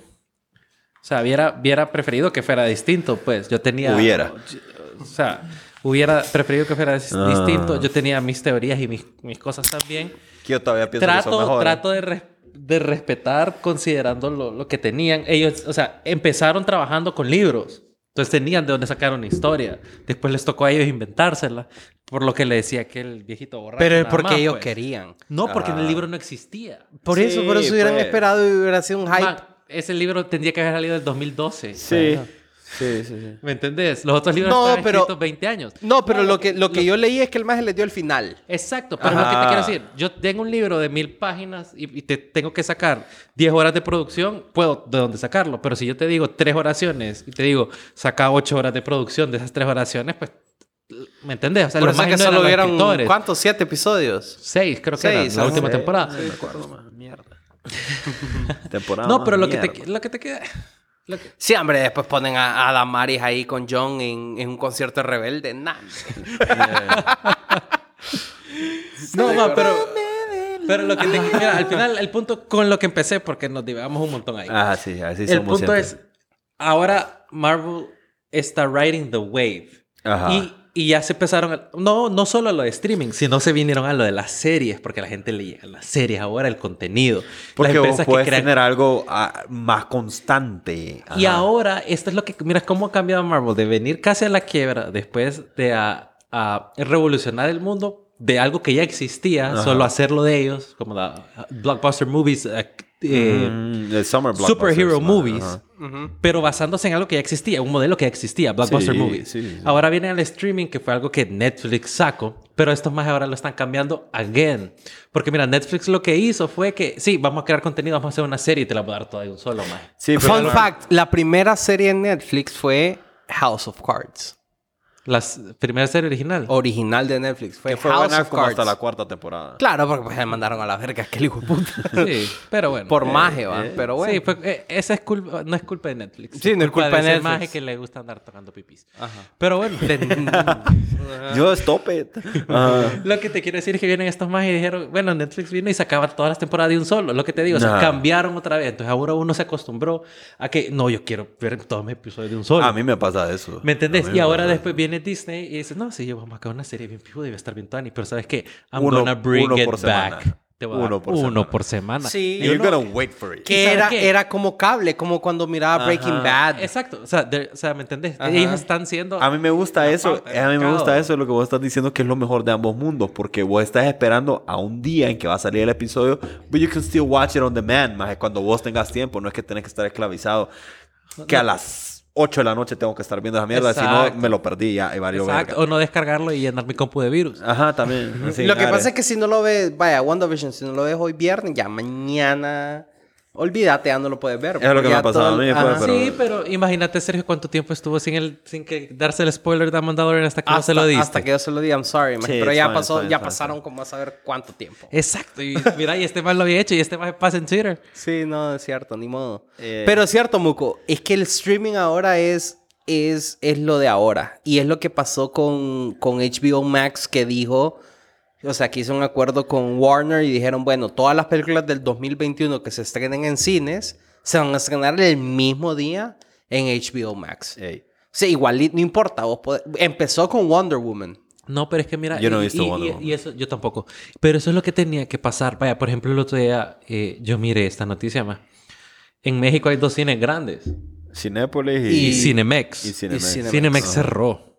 O sea, hubiera, hubiera preferido que fuera distinto, pues. Yo tenía... Hubiera. O sea, hubiera preferido que fuera Ah. distinto. Yo tenía mis teorías y mis, mis cosas también. Que yo todavía pienso que son Trato, mejores. trato de, res- de respetar considerando lo, lo que tenían. Ellos, o sea, empezaron trabajando con libros. Entonces tenían de dónde sacar una historia. Después les tocó a ellos inventársela. Por lo que le decía aquel viejito borracho. Pero es porque más, ellos pues. querían. No, porque en el Ah. libro no existía. Por Sí, eso, por eso hubieran pues. esperado y hubiera sido un hype. Man, ese libro tendría que haber salido en el 2012. Sí. Sí, sí, sí. ¿Me entendés? Los otros libros No, estaban pero- escritos 20 años. No, pero lo que, lo que yo leí es que el maje les dio el final. Exacto, pero lo que te Ajá. quiero decir, yo tengo un libro de mil páginas y, y te tengo que sacar 10 horas de producción, puedo de dónde sacarlo, pero si yo te digo tres oraciones y te digo, saca 8 horas de producción de esas tres oraciones, pues, ¿me entendés? O sea, Por es que no solo hubieron, escritores. ¿cuántos? ¿Siete episodios? Seis, creo que Seis, era la ajá. última Sí, temporada. Sí, me acuerdo, más mierda. temporada No, más pero lo que, te, lo que te queda... que- Sí, hombre, después ponen a, a Damaris ahí con John en, en un concierto de rebelde. Nah. No, ma, pero... Pero lo que te... Mira, al final, el punto con lo que empecé, porque nos divagamos un montón ahí. Ah, sí, así el somos punto siempre. es, ahora Marvel está riding the wave. Ajá. Y Y ya se empezaron, a- no, no solo a lo de streaming, sino se vinieron a lo de las series, porque la gente le llega las series ahora, el contenido. Porque las vos empresas que puedes crean- tener algo ah, más constante. Y Ajá. ahora, esto es lo que, mira cómo ha cambiado Marvel, de venir casi a la quiebra después de a, a revolucionar el mundo de algo que ya existía, Ajá. solo hacerlo de ellos, como la blockbuster movies, eh, Mm, summer superhero movies, pero basándose en algo que ya existía, un modelo que ya existía, blockbuster Sí, movies. sí, sí. Ahora viene el streaming, que fue algo que Netflix sacó, pero estos más ahora lo están cambiando again. Porque mira, Netflix lo que hizo fue que, sí, vamos a crear contenido, vamos a hacer una serie y te la voy a dar toda de un solo, más. Fun fact, la primera serie en Netflix fue House of Cards. La primera serie original. Original de Netflix. Fue, que fue House of como Cards. hasta la cuarta temporada. Claro, porque pues, me mandaron a la verga, que el hijo de puta. Sí, pero bueno. Por Eh, maje, va. eh, pero bueno. Sí, fue- eh, esa es culpa, no es culpa de Netflix. Sí, no es culpa de ese Netflix. maje que le gusta andar tocando pipis. Ajá. Pero bueno, Yo, stop it. Ajá. lo que te quiero decir es que vienen estos majes y dijeron, bueno, Netflix vino y sacaba todas las temporadas de un solo. Lo que te digo, o sea, cambiaron otra vez. Entonces ahora uno se acostumbró a que, no, yo quiero ver todos mis episodios de un solo. A mí me pasa eso. ¿Me entendés? Y me ahora después viene Disney y dice, no, sí, yo vamos a acabar una serie bien pijuda y va a estar bien Tony. Pero ¿sabes qué? I'm Uno- gonna bring uno it por semana. back. Te voy a dar Uno por uno semana. por semana. Sí. You're uno- gonna wait for it. Que ¿Y sabes era, qué? era como cable, como cuando miraba Breaking Ajá. Bad. Exacto. O sea, de- o sea, ¿me entendés? Ajá. Ellos están siendo... A mí me gusta eso. A mí me gusta eso, lo que vos estás diciendo, que es lo mejor de ambos mundos. Porque vos estás esperando a un día en que va a salir el episodio, but you can still watch it on demand, más cuando vos tengas tiempo. No es que tenés que estar esclavizado. Que a las 8 de la noche tengo que estar viendo esa mierda. Si no, me lo perdí ya. Y varios Exacto. O no descargarlo y llenar mi compu de virus. Ajá, también. Sí, lo que dale. pasa es que si no lo ves, vaya, WandaVision, si no lo ves hoy viernes, ya mañana, olvídate, ya no lo puedes ver. Es lo que me ha pasado todo a mí, pues, pero- Sí, pero imagínate, Sergio, cuánto tiempo estuvo sin el, sin que darse el spoiler de Mandalorian hasta que no hasta, se lo diste. hasta que yo se lo di, I'm sorry, man. Sí, pero ya fine, pasó, fine, ya fine, pasaron como a saber cuánto tiempo. Exacto. Y mira, y este más lo había hecho y este más pasa en Twitter. Sí, no, es cierto, ni modo. Eh. Pero es cierto, Muco, es que el streaming ahora es, es, es lo de ahora. Y es lo que pasó con, con HBO Max que dijo, o sea, que hizo un acuerdo con Warner y dijeron, bueno, todas las películas del 2021 que se estrenen en cines se van a estrenar el mismo día en HBO Max. Ey. Sí, igual no importa, vos podés- empezó con Wonder Woman. No, pero es que mira, Yo no he visto y, Wonder y- Woman. y eso yo tampoco. Pero eso es lo que tenía que pasar. Vaya, por ejemplo, el otro día eh, yo miré esta noticia más. En México hay dos cines grandes Cinépolis y, y, Cinemex. y Cinemex. y Cinemex. Cinemex Ajá. cerró.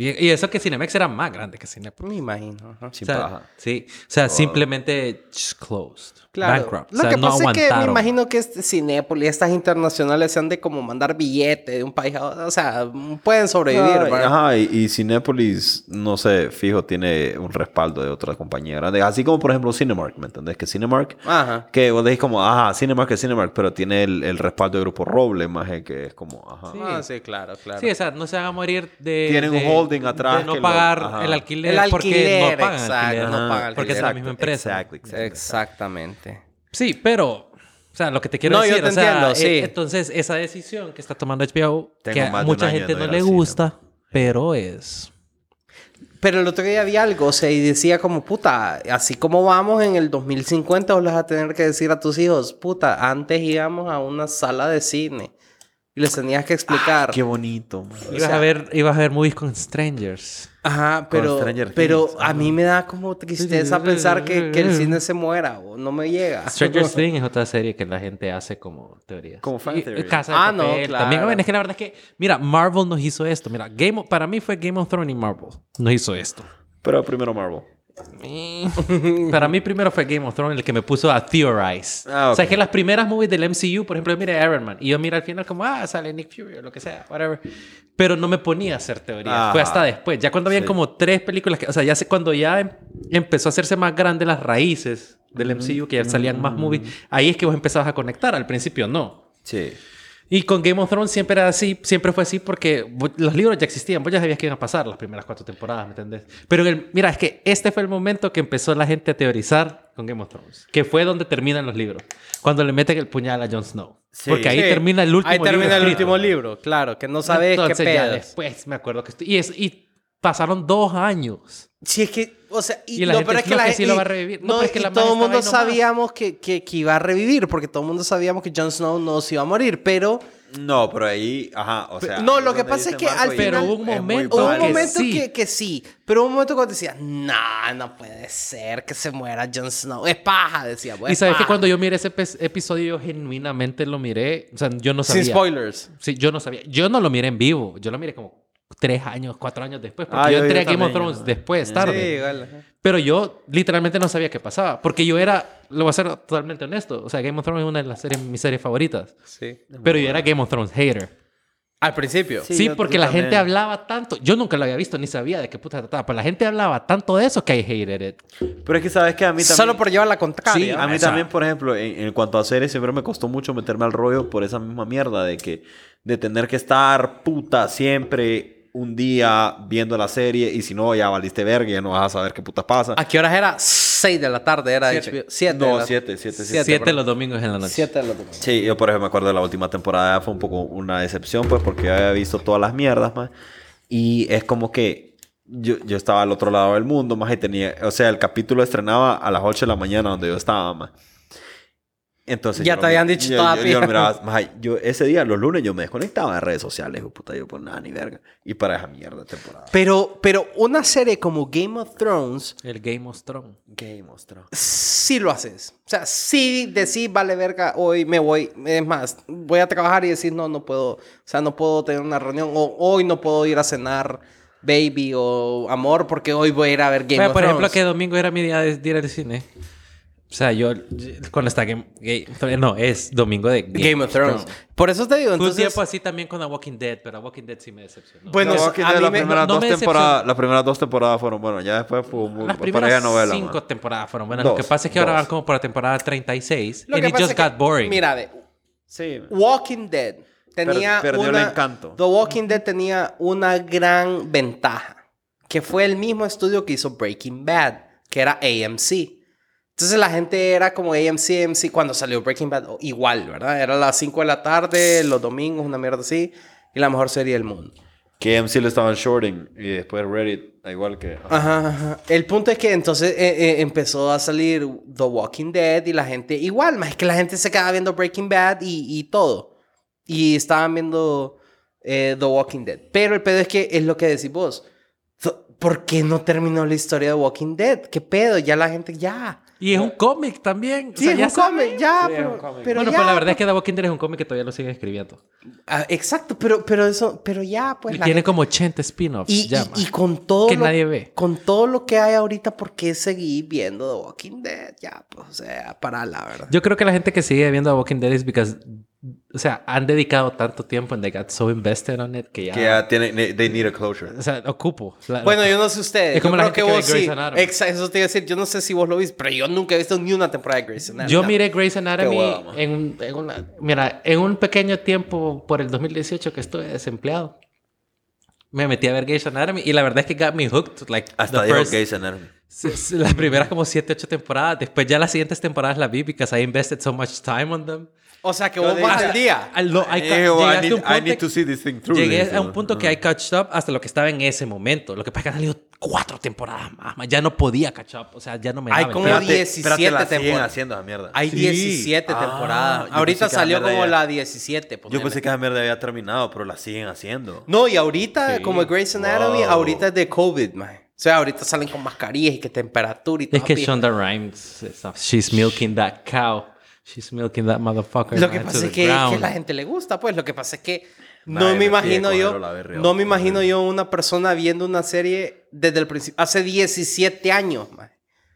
Y, y eso que Cinemex era más grande que Cinepolis. Me imagino. ajá. Sin O sea, paja. sí, o sea, simplemente just closed. Claro. Bankrupt. Lo o sea, que no pasa es que me imagino que este Cinépolis, estas internacionales se han de como mandar billete de un país a otro. O sea, pueden sobrevivir, ¿verdad? Ajá, y, y Cinépolis, no sé, fijo, tiene un respaldo de otra compañía grande. Así como, por ejemplo, Cinemark, ¿me entendés? Que Cinemark, Ajá. que vos decís como, ajá, Cinemark es Cinemark, pero tiene el, el respaldo de Grupo Roble, más que es como, ajá. Sí. Ah, sí, claro, claro. Sí, o sea, no se van a morir de... Tienen un de- holding atrás De no que lo- pagar ajá. el alquiler, El porque alquiler, no pagan exacto, alquiler. no pagan Porque es la misma empresa. Exacto, exacto. Exactamente. Sí, pero... O sea, lo que te quiero No, yo decir, te o sea, entiendo, eh, sí. entonces esa decisión que está tomando HBO, Tengo que a mucha gente no le cine. gusta, pero es... Pero el otro día había algo, o sea, y decía como, puta, así como vamos en el 2050, vos vas a tener que decir a tus hijos, puta, antes íbamos a una sala de cine y les tenías que explicar. Qué bonito, man. Ibas, sea- a ver, ibas a ver movies con strangers. Ajá, pero, Stranger pero Things, a mí me da como tristeza pensar que, que el cine se muera o no me llega. Stranger Things es otra serie que la gente hace como teorías. Como fan theory. Casa de Ah, no, claro. También, bueno, es que la verdad es que, mira, Marvel nos hizo esto. Mira, Game of- para mí fue Game of Thrones y Marvel. Nos hizo esto. Pero primero Marvel. Para mí primero fue Game of Thrones el que me puso a theorize. Ah, O sea, que las primeras movies del MCU, por ejemplo, mira Iron Man. Y yo mira al final como, ah, sale Nick Fury o lo que sea, whatever. Pero no me ponía a hacer teorías. Ah. Fue hasta después. Ya cuando habían Sí. como tres películas, que, o sea, ya cuando ya em- empezó a hacerse más grande las raíces del MCU, que ya salían más movies, ahí es que vos empezabas a conectar. Al principio no. Sí. Y con Game of Thrones siempre era así, siempre fue así porque los libros ya existían, vos ya sabías que iban a pasar las primeras cuatro temporadas, ¿me entendés? Pero el- mira, es que este fue el momento que empezó la gente a teorizar con Game of Thrones, que fue donde terminan los libros, cuando le meten el puñal a Jon Snow. Sí. Porque ahí Sí. termina el último Ahí termina libro el escrito. último libro, claro, que no sabes qué Entonces ya pedo. después me acuerdo que... estoy- y, es- y pasaron dos años. Sí, es que, o sea, y, Y la no, gente, pero es que no, la que gente- sí lo va a revivir. No, No, es que y la todo el mundo sabíamos que, que, que iba a revivir, porque todo el mundo sabíamos que Jon Snow no se iba a morir, pero No, pero ahí, ajá, o sea. No, lo que pasa es que al final- Pero hubo un momento Hubo un válido. que momento sí. que, que sí, pero hubo un momento cuando decía, no, no puede ser que se muera Jon Snow. Es paja, decía. pues, Y sabes que paja". cuando yo miré ese episodio, yo genuinamente lo miré. O sea, yo no sabía. Sin spoilers. Sí, yo no sabía. Yo no lo miré en vivo. Yo lo miré como tres años, cuatro años después. Porque Ah, yo yo- entré yo a Game of Thrones después, Sí, tarde. Sí. Pero yo literalmente no sabía qué pasaba. Porque yo era, lo voy a ser totalmente honesto. O sea, Game of Thrones es una de las series, mis series favoritas. Sí. Pero yo era Game of Thrones hater. Al principio. Sí, Sí, yo- porque yo la también. gente hablaba tanto. Yo nunca lo había visto ni sabía de qué puta trataba. Pero la gente hablaba tanto de eso que I hated it. Pero es que sabes que a mí también. Solo por llevar la contraria. Sí, a mí o sea- también, por ejemplo, en, en cuanto a series, siempre me costó mucho meterme al rollo por esa misma mierda de que de tener que estar puta siempre un día viendo la serie y si no, ya valiste verga, ya no vas a saber qué putas pasa. ¿A qué horas era? 6 de la tarde era Siete. HBO. 7. No, siete, siete, siete. Siete, perdón. los domingos en la noche. 7 de la tarde. Sí, yo por ejemplo me acuerdo de la última temporada, fue un poco una decepción, pues, porque yo había visto todas las mierdas, más. Y es como que yo, yo estaba al otro lado del mundo, más, y tenía, o sea, el capítulo estrenaba a las 8 de la mañana donde yo estaba, más. Entonces, Ya yo te habían dicho yo, toda yo, yo miraba, maje, yo ese día, los lunes, yo me desconectaba de redes sociales, hijo puta, yo por nada ni verga. Y para esa mierda de temporada. Pero, pero una serie como Game of Thrones, El Game of Thrones. Game of Thrones. sí lo haces. O sea, sí decís, vale verga, hoy me voy. Es más, voy a trabajar y decir, no, no puedo. O sea, no puedo tener una reunión. O hoy no puedo ir a cenar, baby o amor, porque hoy voy a ir a ver Game of por ejemplo, Thrones. que domingo era mi día de, de ir al cine. O sea, yo cuando está Game, Game- no, es domingo de Game, Game of Thrones. Por eso te digo, Fue un entonces... tiempo así también con The Walking Dead, pero The Walking Dead sí me decepcionó. Bueno, No, es- Walking a Dead, las, me- primeras no dos me temporadas, las primeras dos temporadas fueron, bueno, ya después fue muy, las primeras novela. cinco man. temporadas fueron buenas. Dos, Lo que pasa es que ahora dos. van como por la temporada 36. Lo and que it pasa just es que- got boring. Mira, ve, Sí. Walking Dead tenía perdió el una, encanto. The Walking Dead tenía una gran ventaja, que fue el mismo estudio que hizo Breaking Bad, que era AMC. Entonces la gente era como AMC, AMC cuando salió Breaking Bad, igual, ¿verdad? Era a las 5 de la tarde, los domingos, una mierda así, y la mejor serie del mundo. Que MC le estaban shorting y después Reddit, igual que... Ajá, ajá. El punto es que entonces eh, eh, empezó a salir The Walking Dead y la gente, igual, más es que la gente se quedaba viendo Breaking Bad y, y todo. Y estaban viendo eh, The Walking Dead. Pero el pedo es que es lo que decís vos. ¿Por qué no terminó la historia de Walking Dead? ¿Qué pedo? Ya la gente, ya. Y es un cómic también. O Sí, sea, es ya un cómic, ya, Sí, es pero, un cómic. pero bueno, ya. pues la verdad es que The Walking Dead es un cómic que todavía lo siguen escribiendo. Ah, exacto, pero, pero eso, pero ya, pues. y la tiene gente- como 80 spin-offs. Y, ya, y- y con todo Que lo, nadie ve. Con todo lo que hay ahorita, ¿por qué seguir viendo The Walking Dead? Ya, pues, o sea, para la verdad. Yo creo que la gente que sigue viendo The Walking Dead es because, o sea, han dedicado tanto tiempo and they got so invested on it que ya, Que ya tiene... They need a closure. o sea, ocupo. La- bueno, yo no sé ustedes. Es como yo la creo gente que vos ve Grey's sí. Anatomy. Exacto, eso te iba a decir. Yo no sé si vos lo viste, pero yo nunca he visto ni una temporada de Grey's Anatomy. Yo miré Grey's Anatomy en, un- en una, mira, en un pequeño tiempo por el 2018 que estuve desempleado. Me metí a ver Grey's Anatomy y la verdad es que got me hooked. Like, Hasta the dijo first- Grey's Anatomy. las primeras como 7, 8 temporadas. Después ya las siguientes temporadas las vi because I invested so much time on them. O sea, que vos vas al día. al- I Eh, llegué well, I hasta need, un I punto need to see this thing through. Llegué a un punto que I catched up hasta lo que estaba en ese momento. Lo que pasa es que han salido cuatro temporadas más. Ya no podía catch up. O sea, ya no me Hay como tiempo. Espérate, 17 espérate, la siguen temporadas. haciendo esa mierda. Hay Sí. 17 Ah, temporadas. Ahorita salió como ya- la 17. Yo pensé que esa mierda había terminado, pero la siguen haciendo. No, y ahorita, Sí. como Grey's Anatomy, Wow. ahorita es de COVID, man. O sea, ahorita salen con mascarillas y que temperatura y todo. Es que Shonda Rhimes, she's milking that cow. She's milking that motherfucker. Lo que pasa the es que, que ground. la gente le gusta, pues. Lo que pasa es que no me imagino yo, no me imagino yo una persona viendo una serie desde el principio, hace 17 años, man.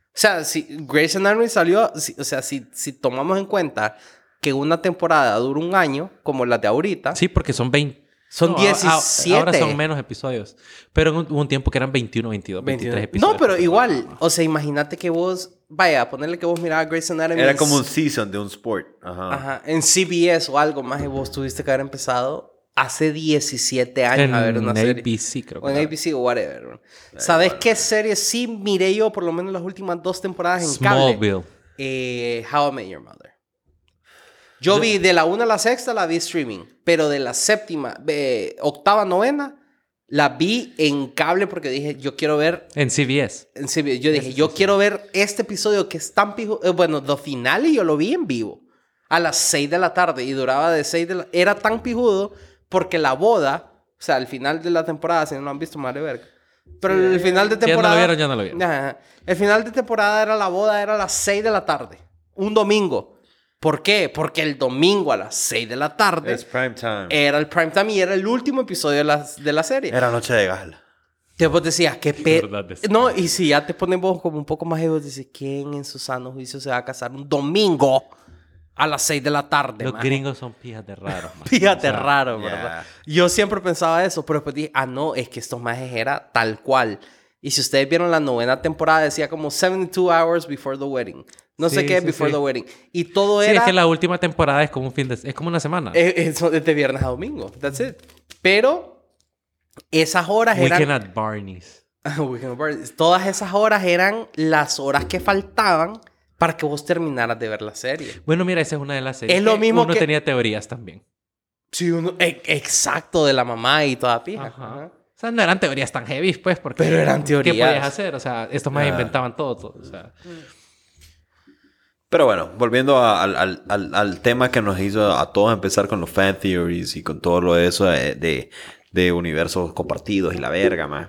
O sea, si Grey's Anatomy salió, si- o sea, si, si tomamos en cuenta que una temporada dura un año, como la de ahorita, Sí, porque son 20. Son a- a- 17. Ahora son menos episodios. Pero en un, hubo un tiempo que eran 21, 22, 23 episodios. No, pero igual, o sea, imagínate que vos, vaya, a ponerle que vos mirabas Grey's Anatomy. Era como un season de un sport. Ajá. Ajá, en CBS o algo más y vos tuviste que haber empezado hace 17 años en a ver una serie. ABC creo que O en. ABC o whatever. bro. ¿Sabes qué serie sí miré yo por lo menos las últimas dos temporadas en cable? Smallville. Eh, How I Met Your Mother. Yo vi de la 1 a la sexta la vi streaming, pero de la séptima, eh, octava, novena, la vi en cable porque dije, yo quiero ver En CBS. en CBS. Yo dije, yo quiero ver este episodio que es tan pijo. eh, bueno, lo final y yo lo vi en vivo. a las 6 de la tarde y duraba de 6 de la... Era tan pijudo porque la boda, o sea, al final de la temporada, si no lo han visto, madre verga. Pero el final de ya no lo temporada... vieron, ya no lo vieron. Ajá. El final de temporada era la boda, era a las 6 de la tarde. Un domingo. ¿Por qué? Porque el domingo a las 6 de la tarde Es prime time. era el prime time y era el último episodio de la, de la serie. Era noche de gala. Te vos decías, qué pe... verdad es- No, y si ya te ponen vos como un poco más vos dices, ¿quién en su sano juicio se va a casar un domingo a las 6 de la tarde? Los maje? gringos son pijas de raros. man. Fíjate O sea, raro, ya. ¿verdad? Yo siempre pensaba eso, pero después dije, ah, no, es que estos majes era tal cual. Y si ustedes vieron la novena temporada, decía como 72 hours before the wedding. No sé Sí, qué, sí, before sí. the wedding. Y todo Sí, era... es que la última temporada es como un fin de... Es como una semana. eso es de viernes a domingo. That's it. Pero esas horas eran... Weekend at Barney's. Weekend at Bernie's. Todas esas horas eran las horas que faltaban para que vos terminaras de ver la serie. Bueno, mira, esa es una de las series. Es lo que mismo Uno que- tenía teorías también. Sí, uno... e- exacto, de la mamá y toda pija. Ajá. Ajá. O sea, no eran teorías tan heavy, pues, porque... Pero eran ¿Qué teorías. podías hacer? O sea, estos más Ah. inventaban todo, todo. O sea, Pero bueno, volviendo a- al, al- al- tema que nos hizo a todos empezar con los fan theories y con todo lo de eso de, de, de universos compartidos y la verga, más.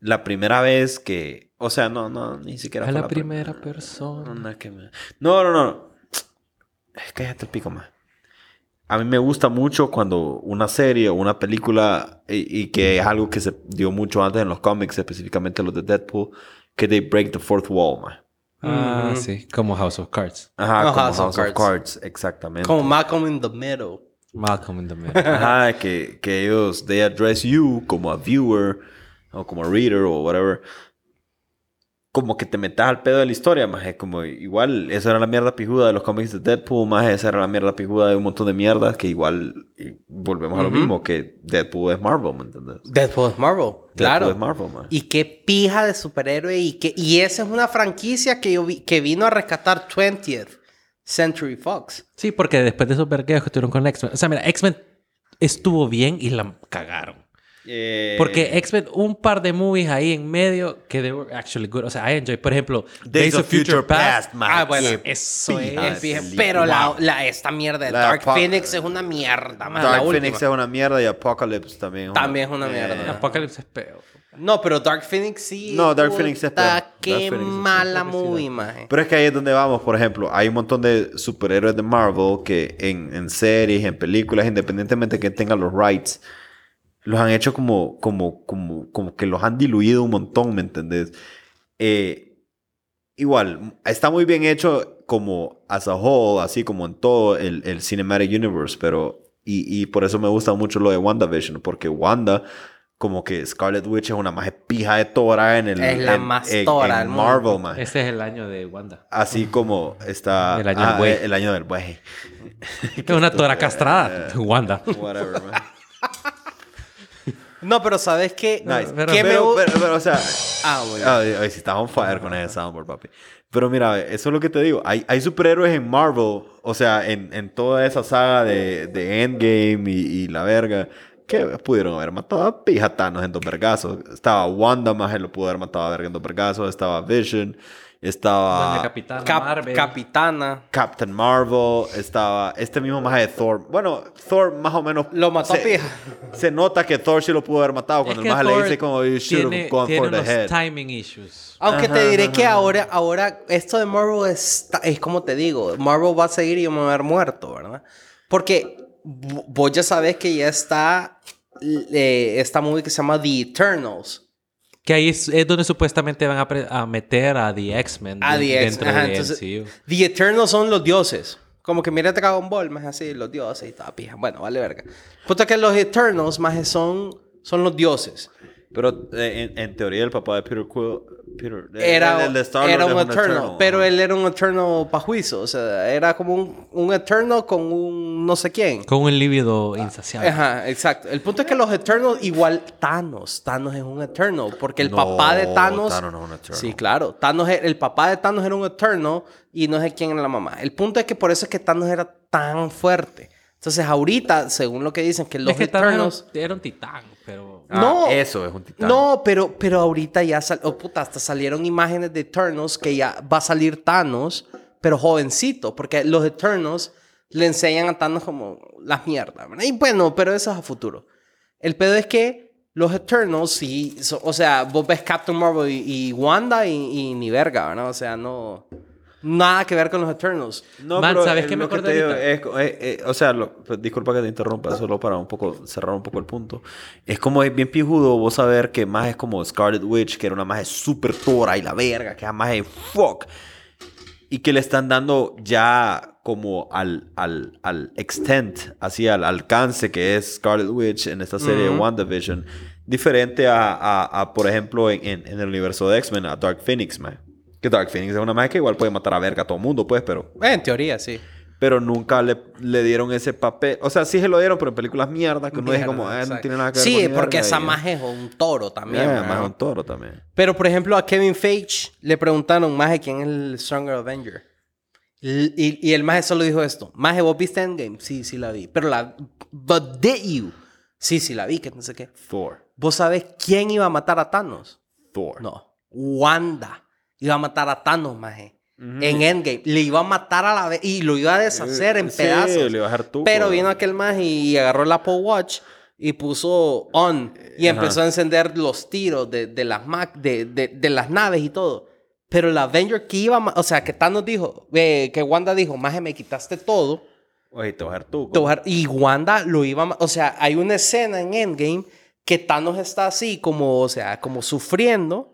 La primera vez que... O sea, no, no, ni siquiera a fue la prim- primera No, persona. que me- no, no, no. Cállate el pico más. A mí me gusta mucho cuando una serie o una película, y, y que es algo que se dio mucho antes en los cómics, específicamente los de Deadpool, que they break the fourth wall, man. Ah, sí. Como House of Cards. Ajá, No, como House House, of of Cards. exactamente. Como Malcolm in the Middle. Malcolm in the Middle. Ajá, que, que ellos, they address you como a viewer o como a reader o whatever. Como que te metas al pedo de la historia, más como igual, esa era la mierda pijuda de los cómics de Deadpool, más esa era la mierda pijuda de un montón de mierdas que igual y volvemos a lo mismo, que Deadpool es Marvel, ¿me entiendes? Deadpool es Marvel. Claro. Deadpool es Marvel, man. Y qué pija de superhéroe. Y, que, y esa es una franquicia que, yo vi- que vino a rescatar 20th Century Fox. Sí, porque después de esos vergueos que tuvieron con X-Men. O sea, mira, X-Men estuvo bien y la cagaron. Eh, Porque X-Men, un par de movies ahí en medio que they were actually good. O sea, I enjoy. Por ejemplo, Days of Future Past. Ah, bueno, eso es. Pero la, Wow. la- esta mierda de La Dark Phoenix es una mierda. man, la Dark. Phoenix es una mierda y Apocalypse también También es una mierda. Apocalypse es peor. No, pero Dark Phoenix sí. No, Dark Phoenix es peor. Dark Qué Phoenix es mala peor. movie, maje. Pero es que ahí es donde vamos, por ejemplo, hay un montón de superhéroes de Marvel que en, en series, en películas, independientemente que tengan los rights, los han hecho como, como, como, como que los han diluido un montón, ¿me entendés? Eh, igual, está muy bien hecho como as a whole, así como en todo el, el Cinematic Universe, pero, y, y por eso me gusta mucho lo de WandaVision, porque Wanda, como que Scarlet Witch es una más pija de Tora en el Es la en- más en- tora en del. Marvel, man. Ese es el año de Wanda. Así como está... El año del ah, buey. El año del buey. Es una tora castrada. Wanda. Whatever, man. No, pero ¿sabes qué? Nice. Pero- ¿Qué me Pero, gu- pero, pero, o sea... Ah, bueno. Ay, ay, si estás on fire con ese soundboard, papi. Pero mira, eso es lo que te digo. Hay, hay superhéroes en Marvel, o sea, en, en toda esa saga de, de Endgame y, y la verga, que pudieron haber matado a pija Thanos en dos vergazos. Estaba Wanda, más él lo pudo haber matado a verga en dos vergazos. Estaba Vision, estaba... Capitana Cap- Marvel. Capitana. Captain Marvel, estaba este mismo más de Thor. Bueno, Thor más o menos. Lo mató a se, pija. se nota que Thor sí lo pudo haber matado Es cuando que el más le Thor dice como you should have gone tiene for the unos head. timing issues. Aunque Ajá, te diré ajá, que ajá. ahora, ahora esto de Marvel es, es como te digo, Marvel va a seguir y yo me voy a haber muerto, ¿verdad? Porque vos ya sabes que ya está eh, esta movie que se llama The Eternals. Que ahí es, es donde supuestamente van a, a meter a The X-Men A de- The X- dentro ajá, de entonces- MCU. The Eternals son los dioses. Como que mira Dragon Ball, más así, los dioses y toda pija. Bueno, vale verga. Puta que los Eternals, más son, son los dioses. Pero eh, en, en teoría el papá de Peter Quill. Peter, el- Era, el de Star-Lord era un Eternal, Eternal, pero él era un Eternal pajuizo. O sea, era como un, un Eternal con un no sé quién. Con un líbido insaciable. Ajá, exacto. El punto es que los Eternals, igual Thanos. Thanos es un Eternal. Porque el No, papá de Thanos. Thanos no es un Eternal. Sí, claro. Thanos, el papá de Thanos era un Eternal y no sé quién era la mamá. El punto es que por eso es que Thanos era tan fuerte. Entonces, ahorita, según lo que dicen, que los es que Thanos era era un titán, pero... Ah, no. Eso es un titán. No, pero, pero ahorita ya sal... oh, puta, hasta salieron imágenes de Eternals que ya va a salir Thanos, pero jovencito, porque los Eternals le enseñan a Thanos como las mierdas. Y bueno, pero eso es a futuro. El pedo es que los Eternals, sí, so- o sea, vos ves Captain Marvel y, y Wanda y, y ni verga, ¿verdad? O sea, no. Nada que ver con los Eternals. No, Man, pero ¿sabes eh, qué me que acordé digo ahorita? es co- eh, eh, o sea, lo- pues, disculpa que te interrumpa, solo para un poco cerrar un poco el punto. Es como es bien pijudo vos saber que más es como Scarlet Witch, que era una más super tora y la verga, que más es fuck. Y que le están dando ya como al, al, al extent, así al alcance que es Scarlet Witch en esta serie de Ujú. WandaVision. Diferente a, a- a, por ejemplo, en, en- en el universo de X-Men, a Dark Phoenix, man. Que Dark Phoenix es una más que igual puede matar a verga a todo mundo, pues, pero Eh, en teoría, sí. pero nunca le, le dieron ese papel. O sea, sí se lo dieron, pero en películas mierda, que uno Mierda, como, ah, no tiene nada que ver Sí, con porque verga", esa maje es un toro también. Eh, ¿verdad? más un toro también. Pero, por ejemplo, a Kevin Feige le preguntaron, Maje, ¿quién es el Stronger Avenger? Y, y- y el Maje solo dijo esto. Maje, ¿vos viste Endgame? Sí, sí la vi. Pero la... But did you? Sí, sí la vi, que no sé qué. Thor. ¿Vos sabés quién iba a matar a Thanos? Thor. No. Wanda iba a matar a Thanos, Maje. En Endgame. Le iba a matar a la vez y lo iba a deshacer en Sí, pedazos. le iba a dejar tuco. Pero vino aquel Maje y agarró el Apple Watch y puso on y Ajá. empezó a encender los tiros de, de las Mac, de, de, de las naves y todo. Pero el Avenger que iba, o sea, que Thanos dijo, eh, que Wanda dijo, Maje, me quitaste todo. Oye, te voy a dejar-". Y Wanda lo iba O sea, hay una escena en Endgame que Thanos está así como, o sea, como sufriendo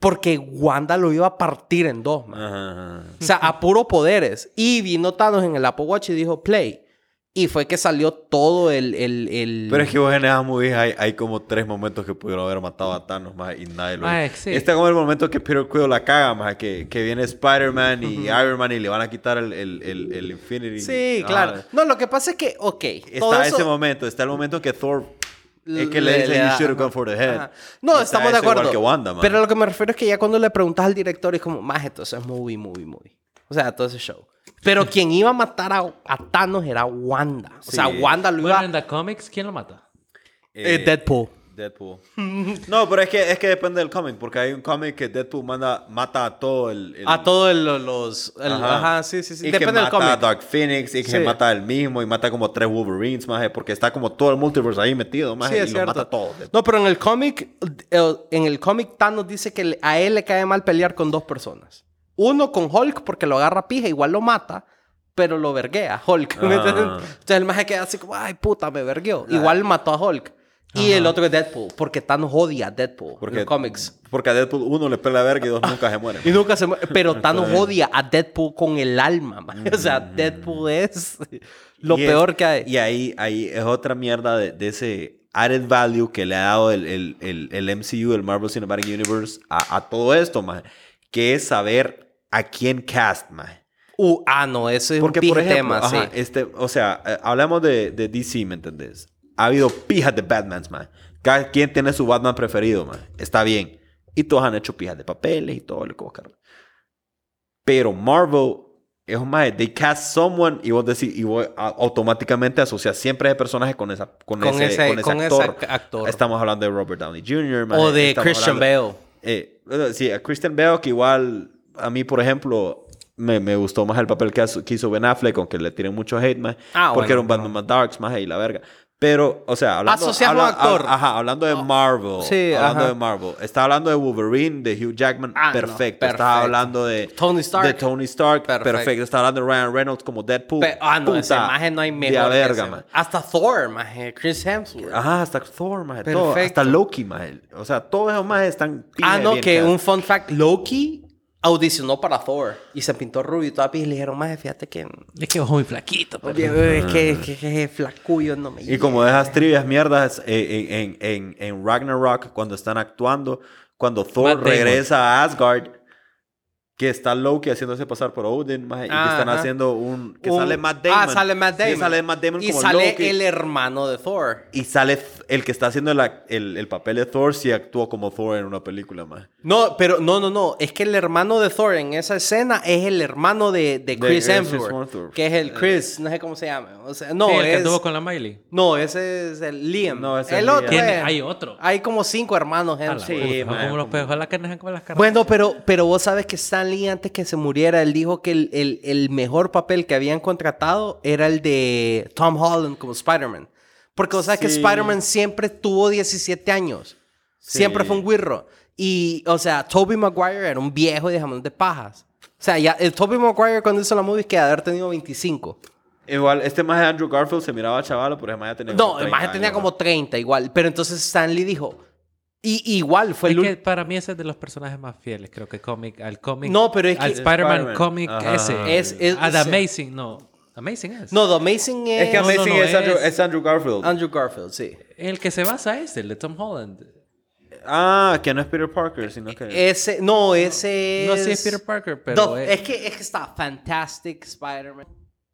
porque Wanda lo iba a partir en dos, man. Ajá, ajá. O sea, a puro poderes. Y vino Thanos en el Apple Watch y dijo play. Y fue que salió todo el... el, el... Pero es que vos en esa movie hay, hay como tres momentos que pudieron haber matado a Thanos más y nadie lo Ah, hizo. sí. Este es como el momento que Peter Quill la caga más, que, que viene Spider-Man y Iron Man y le van a quitar el, el, el, el Infinity. Sí, claro. No, lo que pasa es que, ok. todo Está eso- ese momento, está el momento que Thor es que Le- le dice le you should have gone for the head. Ajá. No, estamos de eso igual acuerdo. que Wanda, man. Pero lo que me refiero es que ya cuando le preguntas al director es como, más esto es movie, movie, movie. O sea, todo ese show. Pero quien iba a matar a, a Thanos era Wanda. O sea, Sí. Wanda lo Bueno, iba en the comics, ¿quién lo mata? Eh, Deadpool. Deadpool. no, pero es que, es que depende del cómic, porque hay un cómic que Deadpool manda, mata a todo el... el- A todos los... el- Ajá. ajá. sí, sí, sí. Y que Depende del mata a cómic. Dark Phoenix y que Sí. se mata a él mismo y mata como tres Wolverines, más porque está como todo el multiverse ahí metido, más Sí, y es lo cierto. mata todo. No, pero en el cómic, en el cómic Thanos dice que a él le cae mal pelear con dos personas. Uno con Hulk porque lo agarra pija, igual lo mata, pero lo verguea Hulk. ¿me Ah. Entonces el maje queda así como, ay puta, me vergueó. Igual mató a Hulk. Y el otro es Deadpool, porque Thanos odia a Deadpool en Porque, los cómics. porque a Deadpool uno le pela verga y dos nunca se mueren. Y nunca se muere. Pero Thanos odia a Deadpool con el alma, man. O sea, Deadpool es lo Y es- peor que hay. Y ahí, ahí es otra mierda de, de ese added value que le ha dado el, el, el, el MCU, el Marvel Cinematic Universe, a, a todo esto, más que es saber a quién cast, más. Uh, ah, no, ese es Porque, un por ejemplo, tema, ajá, sí. este, o sea, eh, hablamos de, de DC, ¿me entendés? Ha habido pijas de Batmans, man. Cada quien tiene su Batman preferido, man. Está bien. Y todos han hecho pijas de papeles y todo lo que querrás. Pero Marvel es un más, they cast someone y vos decís, y vos a- automáticamente asocias siempre ese personaje con, esa, con, Con ese, ese- con ese con ese actor. ac- actor. Estamos hablando de Robert Downey Jr., man. O de Estamos Christian hablando- Bale. eh, bueno, sí, a Christian Bale, que igual a mí, por ejemplo, me, me gustó más el papel que, hizo Ben Affleck, aunque le tiré mucho hate, más. Ah, porque bueno, era un Batman más darks, más y la verga. Pero, o sea, hablando, un actor. hab- ajá, hablando de Marvel. Sí, hablando ajá. de Marvel. Está hablando de Wolverine, de Hugh Jackman. Ah, no, perfecto. perfecto. Está hablando de Tony Stark. De Tony Stark. Perfecto. Perfecto. Está hablando de Ryan Reynolds como Deadpool. Pe- ah, no, esa imagen no hay de mejor. verga, man. Hasta Thor, maje. Chris Hemsworth. Ajá, hasta Thor, maje, todo. Perfecto. Hasta Loki, maje. O sea, todos esos majes están ah, no, bien que cast. un fun fact. Loki audicionó para Thor y se pintó rubio y toda y le dijeron, maje, fíjate que... Es que vos muy flaquito. pero- Es que, que, que flacuyo no me Y como de esas trivias mierdas eh, en, en, en, en Ragnarok, cuando están actuando, cuando Thor Matt Damon. regresa a Asgard, que está Loki haciéndose pasar por Odin, maje, y que están Ajá. haciendo un... Que Un- sale Matt Damon. Ah, sale Matt Sí, Damon. sale Matt Damon Y como sale Loki. el hermano de Thor. Y sale el que está haciendo la- el, el papel de Thor, si actuó como Thor en una película, más. No, pero no, no, no. Es que el hermano de Thor en esa escena es el hermano de, de Chris Chris Hemsworth. Que es el Chris, no sé cómo se llama. O sea, no, Sí, el que es... anduvo con la Miley. No, ese es el Liam. No, ese es el Liam. otro es- hay otro. Hay como cinco hermanos puta, man, como los como- pejos, ojalá que dejen comer las caras. Bueno, pero, pero vos sabes que Stan Lee antes que se muriera, él dijo que el, el- el mejor papel que habían contratado era el de Tom Holland como Spider-Man. Porque o sea que. Spider-Man siempre tuvo 17 años. Siempre fue un guirro. Y, o sea, Tobey Maguire era un viejo de jamón de pajas. O sea, ya, el Tobey Maguire cuando hizo la movie que de haber tenido 25. Igual, este más de Andrew Garfield se miraba chaval, pero además ya tenía No, el 30 maje tenía como 30 igual. Pero entonces Stanley dijo... Y igual fue Es el que para mí ese es de los personajes más fieles, creo que cómic, al cómic. No, pero es al que- Spider-Man Spider-Man. cómic Ajá. ese. Es- es- ah, The es- Amazing, no. Amazing es. No, The Amazing es... Es que No, no, Amazing no, es, Andrew, es- es Andrew Garfield. Andrew Garfield, sí. El que se basa es el de Tom Holland. ah, que no es Peter Parker, sino que... Ese, no, ese No es... sé si es Peter Parker, pero. The- es- es, que, es que está Fantastic Spider-Man.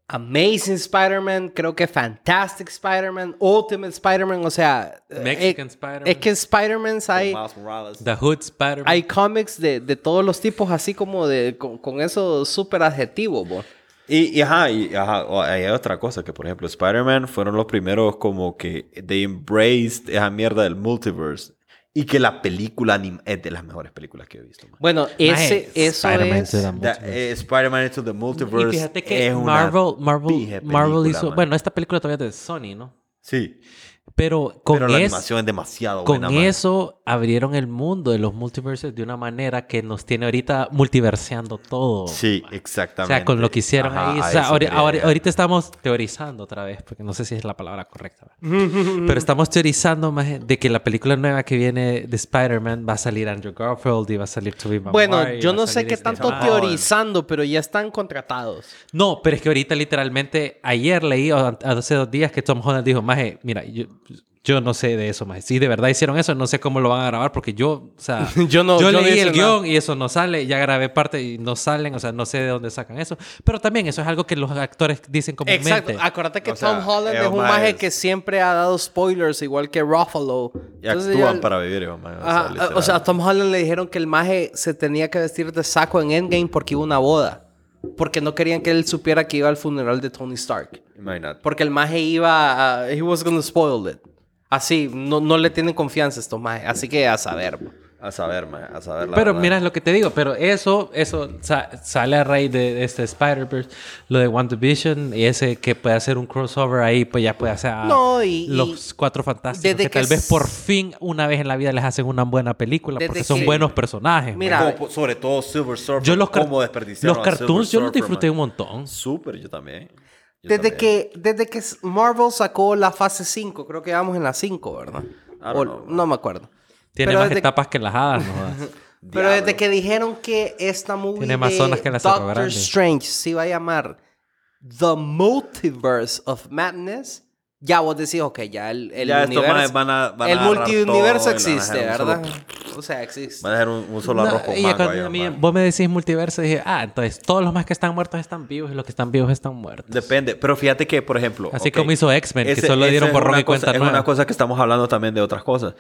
Amazing Spider-Man, creo que Fantastic Spider-Man, Ultimate Spider-Man, o sea... Mexican eh, Spider-Man. Es que Spider-Man hay, Miles Morales. The Hood Spider-Man. hay cómics de, de todos los tipos, así como de con, con esos súper adjetivos, bo. Y, y ajá, y ajá, hay otra cosa que, por ejemplo, Spider-Man fueron los primeros como que they embraced esa mierda del multiverse. Y que la película anim- es de las mejores películas que he visto. man. Bueno, ese, eso Spider-Man es... eh, Spider-Man Into the Multiverse Y fíjate que es una Marvel, Marvel, Marvel película, hizo. man. Bueno, esta película todavía es de Sony, ¿no? Sí, Pero con, pero la es- animación es demasiado con buena, man. eso abrieron el mundo de los multiverses de una manera que nos tiene ahorita multiverseando todo. Sí, man. exactamente. O sea, con lo que hicieron Ajá, ahí. O a sea, eso ahori- quería ahori- llegar. ahorita estamos teorizando otra vez, porque no sé si es la palabra correcta. Pero estamos teorizando más de que la película nueva que viene de Spider-Man va a salir Andrew Garfield y va a salir Tobey Maguire. Bueno, yo no sé qué tanto man. teorizando, pero ya están contratados. No, pero es que ahorita literalmente ayer leí o hace dos días que Tom Holland dijo, Maje, mira, yo, yo no sé de eso, Maje. Si de verdad hicieron eso, no sé cómo lo van a grabar porque yo, o sea, Yo no- yo leí el nada. guion y eso no sale, ya grabé parte y no salen, o sea, no sé de dónde sacan eso. Pero también eso es algo que los actores dicen comúnmente. Exacto. Acuérdate que O sea, Tom Holland es ellos un maje que siempre ha dado spoilers, igual que Ruffalo. Y Entonces, actúan ya- para vivir, hijo, man. O sea, Ajá, o sea, a Tom Holland le dijeron que el maje se tenía que vestir de saco en Endgame porque iba a una boda. Porque no querían que él supiera que iba al funeral de Tony Stark. Imagínate. Porque el maje iba a... He was gonna spoil it. Así, no, no le tienen confianza a estos majes. Así que a saber. A saber, man, a saber la Pero verdad. mira lo que te digo, pero eso, eso sa- sale a raíz de, este Spider-Verse, lo de WandaVision y ese que puede hacer un crossover ahí, pues ya puede hacer a No, y- los cuatro fantásticos. desde que, que tal vez por fin, una vez en la vida, les hacen una buena película porque son que- buenos personajes. Mira. Como, sobre todo Silver Surfer. yo los, desperdiciaron los cartoons yo los disfruté man. un montón. Súper, yo también. Desde que, desde que Marvel sacó la fase 5, creo que vamos en la 5, ¿verdad? O- no me acuerdo. Tiene Pero más desde- etapas que las hadas, no. Pero desde que dijeron que esta movie Tiene más de zonas que la Doctor Grande. Strange se iba a llamar The Multiverse of Madness, ya vos decís, ok, ya el, el Ya estos universo... manes van a- van a el a existe, ¿verdad? solo- O sea, existe. Van a hacer un, un solo No, arroz con mango cuando ahí, a mí- vos me decís multiverso, dije, ah, entonces todos los más que están muertos están vivos y los que están vivos están muertos. Depende. Pero fíjate que, por ejemplo... Así como hizo X-Men, que solo dieron es borrón una y cuenta cosa- Es nueva. una cosa que estamos hablando también de otras cosas.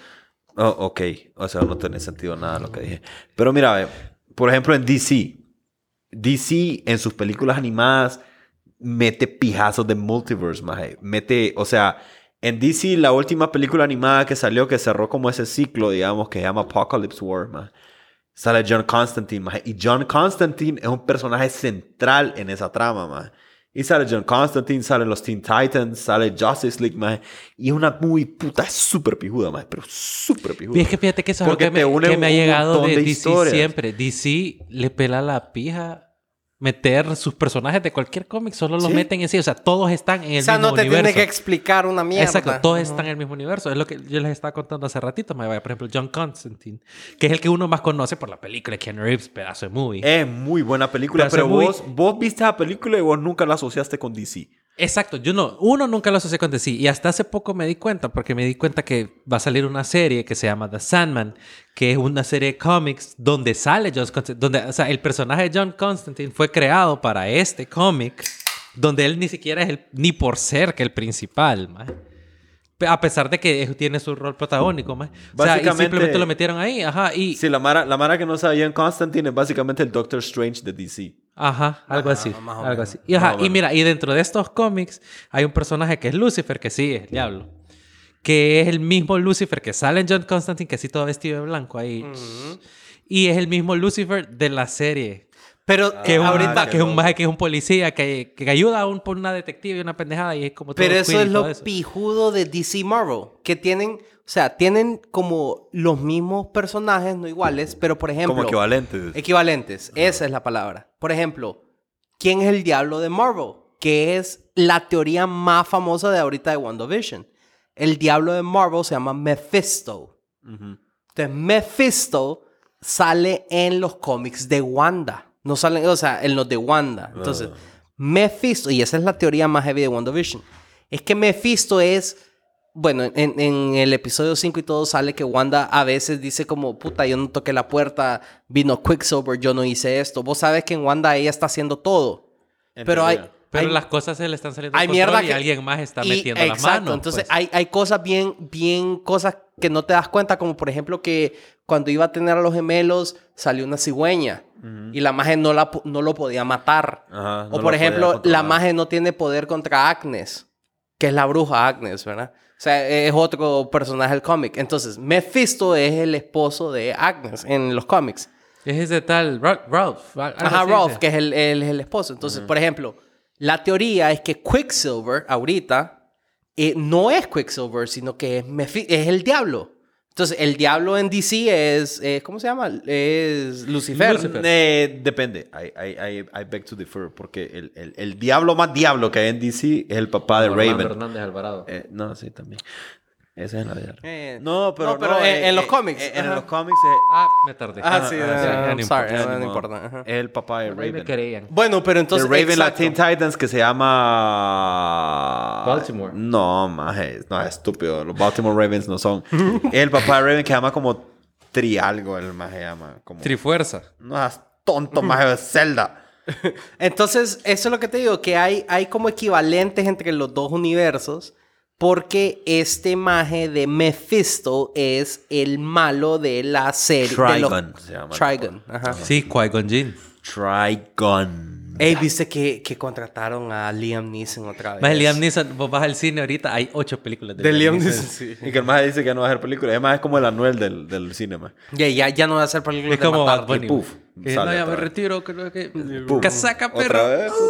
Oh, ok. O sea, no tiene sentido nada lo que dije. Pero mira, por ejemplo, en DC. DC en sus películas animadas mete pijazos de multiverse, maje. Mete, o sea, en DC la última película animada que salió que cerró como ese ciclo, digamos, que se llama Apocalypse War, maje. Sale John Constantine, maje. Y John Constantine es un personaje central en esa trama, maje. Y sale John Constantine, salen los Teen Titans, sale Justice League, maje. Y es una muy puta, súper pijuda, maje. Pero súper pijuda. Y es que fíjate que eso es algo Porque que me, que me ha llegado de, de DC historias. siempre. DC le pela la pija meter sus personajes de cualquier cómic, solo los Sí. meten en sí. O sea, todos están en el O sea, mismo no te universo. tiene que explicar una mierda. Exacto, todos están en el mismo universo. Es lo que yo les estaba contando hace ratito. me vaya, Por ejemplo, John Constantine, que es el que uno más conoce por la película de Keanu Reeves, pedazo de movie. Es muy buena película, Pero pero, es muy- vos, vos viste la película y vos nunca la asociaste con DC. Exacto, yo no, uno nunca lo asocié con DC y hasta hace poco me di cuenta porque me di cuenta que va a salir una serie que se llama The Sandman, que es una serie de cómics donde sale John Constantine, donde, o sea, el personaje de John Constantine fue creado para este cómic, donde él ni siquiera es el, ni por ser que el principal, A pesar de que tiene su rol protagónico, maje. O sea, y simplemente lo metieron ahí, ajá, y... Sí, la Mara, la Mara que no sabía en Constantine es básicamente el Doctor Strange de DC. Ajá, algo así. más o Algo menos. así. Y, ajá, y mira, y dentro de estos cómics hay un personaje que es Lucifer, que sí, es el diablo. Que es el mismo Lucifer que sale en John Constantine, que sí todo vestido de blanco ahí. Y es el mismo Lucifer de la serie. Pero Que es un, ahorita... que es un maje que es un policía que, que ayuda a un, por una detective y una pendejada y es como todo Pero eso es lo eso. pijudo de DC Marvel. Que tienen, o sea, tienen como los mismos personajes, no iguales, pero por ejemplo... Como equivalentes. Equivalentes, esa es la palabra. Por ejemplo, ¿quién es el diablo de Marvel? Que es la teoría más famosa de ahorita de WandaVision. El diablo de Marvel se llama Mephisto. Entonces, Mephisto sale en los cómics de Wanda. No salen, o sea, en los de Wanda. Entonces, Mephisto, y esa es la teoría más heavy de WandaVision, es que Mephisto es, bueno, en, en el episodio 5 y todo sale que Wanda a veces dice como, puta, yo no toqué la puerta, vino Quicksilver, yo no hice esto. Vos sabes que en Wanda ella está haciendo todo. Pero hay. Pero hay- las cosas se le están saliendo hay mierda y que alguien más está y- metiendo exacto, manos. entonces pues. hay, hay cosas bien bien cosas que no te das cuenta como por ejemplo que cuando iba a tener a los gemelos salió una cigüeña y la magia no la no lo podía matar Ajá, no o por ejemplo la magia no tiene poder contra Agnes que es la bruja Agnes verdad o sea es otro personaje del cómic entonces Mephisto es el esposo de Agnes en los cómics Es ese tal Ra- Ralph. Ajá, Ralph, que es el, el- el esposo. Entonces, por ejemplo, la teoría es que Quicksilver, ahorita, eh, no es Quicksilver, sino que es, Mephi- es el diablo. Entonces, el diablo en DC es, eh, ¿cómo se llama? Es Lucifer. Lucifer. Eh, depende. I, I, I, I beg to differ. Porque el, el, el diablo más diablo que hay en DC es el papá de Raven. Hernández Alvarado. Eh, no, sí, también. Ese es en la vida. real. Eh, no, pero, no, pero en- en los cómics, eh, en ajá. los cómics es, Ah, me tardé. Ah, sí, ah, sí, I'm sorry, no, importa. es el papá de Raven. creían. Bueno, pero entonces. el Raven, la exacto. Teen Titans, que se llama... Baltimore. No, maje. No, es estúpido. Los Baltimore Ravens no son. es el papá de Raven que se llama como Trialgo, el maje llama. Como... Trifuerza. No seas tonto, maje de Zelda. Entonces, eso es lo que te digo, que hay, hay como equivalentes entre los dos universos, porque este maje de Mephisto es el malo de la serie. Trigon se llama. Trigon, ajá. Sí, Qui-Gon Jinn. Trigon. Ey, viste que, que contrataron a Liam Neeson otra vez. Más Liam Neeson, vos vas al cine ahorita, hay ocho películas de, De Liam Neeson, sí. Y que el maje dice que no va a hacer película. Además es como el Anuel del, del cine, maje. Ya, ya, ya no va a ser película Es de como matar. Bad Bunny. y puf, Que sale no, ya me retiro, creo que... Puf. ¡Casaca, perro!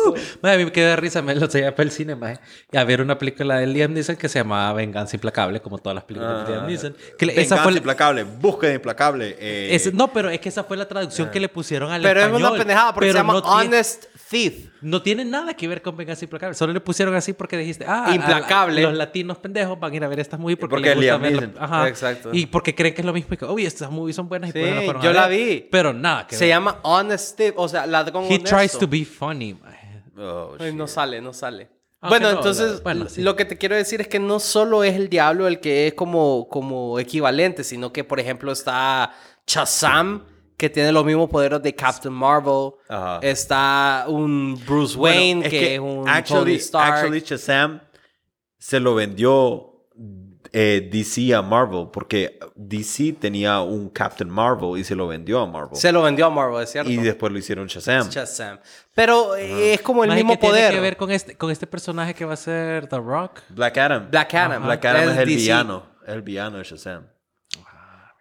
puto. Madre, a mí me quedé de risa, me lo traía para el cine, maje. Y a ver una película de Liam Neeson que se llamaba Venganza Implacable, como todas las películas de Liam Ah, Neeson. Que Venganza esa fue la- implacable. Búsqueda implacable. eh, no, pero es que esa fue la traducción que le pusieron al Pero es español. una pendejada porque se pero llama no tiene- Honest Thief. No tiene nada que ver con Venganza Implacable. Solo le pusieron así porque dijiste, ah, Implacable. a- a- los latinos pendejos van a ir a ver estas movies porque, Porque les gusta Liam verla- Neeson. Ajá. Exacto. Y porque creen que es lo mismo. Y que, uy, estas movies son buenas y Sí, a yo la ver". vi. Pero nada que Se ver. llama Honest Thief, o sea, ladrón He honesto. tries to be funny, oh, Ay, no sale, no sale. Aunque bueno, no, entonces, la- bueno, sí. lo que te quiero decir es que no solo es el diablo el que es como, como equivalente, sino que, por ejemplo, está Shazam, que tiene los mismos poderes de Captain Marvel. Ajá. Está un Bruce Bueno, Wayne, que, es un Tony actually, Stark. actually Shazam se lo vendió eh, DC a Marvel porque DC tenía un Captain Marvel y se lo vendió a Marvel. Se lo vendió a Marvel, es cierto. y después lo hicieron Shazam. Shazam. Pero eh, es como el mismo ¿qué tiene poder. que ver con este, con este personaje que va a ser The Rock? Black Adam. Black Adam. Black Adam es, el DC. villano. Es el villano de Shazam. Ah,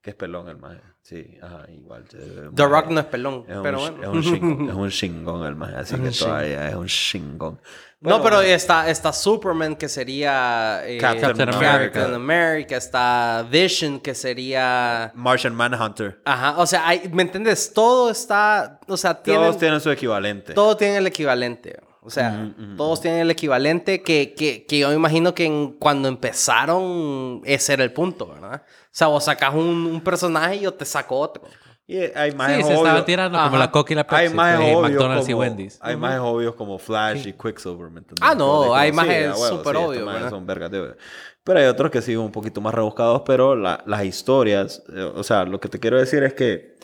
Que es pelón el maje. Sí, ajá, igual. The. Rock no es pelón, Es un, pero sh- bueno. es un es un chingón el maje, así que todavía es un chingón. No, Bueno, pero está, está Superman, que sería... eh, Captain America. Captain America. Está Vision, que sería... Martian Manhunter. Ajá, o sea, hay- ¿me entiendes? Todo está... O sea, tienen, Todos tienen su equivalente. todo tiene el equivalente. O sea, todos tienen el equivalente que, que, que yo me imagino que en- cuando empezaron ese era el punto, ¿verdad? O sea, vos sacas un, un personaje y yo te saco otro. Y hay más Sí, se obvios. estaban tirando como Ajá. la Coca y la Pepsi. Hay más de obvios McDonald's y como, Wendy's. Hay más obvios como Flash yQuicksilver, ¿me entiendes? Ah, no, Como hay como, más sí, es súper sí, obvio, son vergas de- Pero hay otros que sí un poquito más rebuscados, pero la- las historias, eh, o sea, lo que te quiero decir es que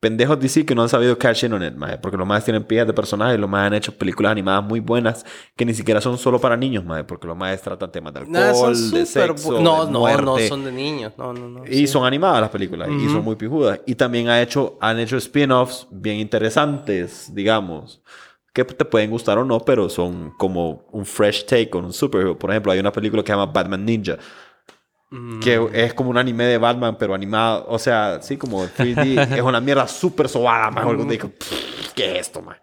pendejos DC que no han sabido cash in on it, maje, porque los más tienen pillas de personajes y los más han hecho películas animadas muy buenas que ni siquiera son solo para niños, maje, porque los más tratan temas de alcohol, son de sexo, No, de no, muerte. no son de niños. No, no, no. Y son animadas las películas y son muy pijudas. Y también ha hecho, han hecho spin-offs bien interesantes, digamos, que te pueden gustar o no, pero son como un fresh take on un superhero. Por ejemplo, hay una película que se llama Batman Ninja. Que es como un anime de Batman, pero animado. O sea, sí, como 3D. es una mierda súper sobada, más. Día digo, "Pff, ¿qué es esto, man?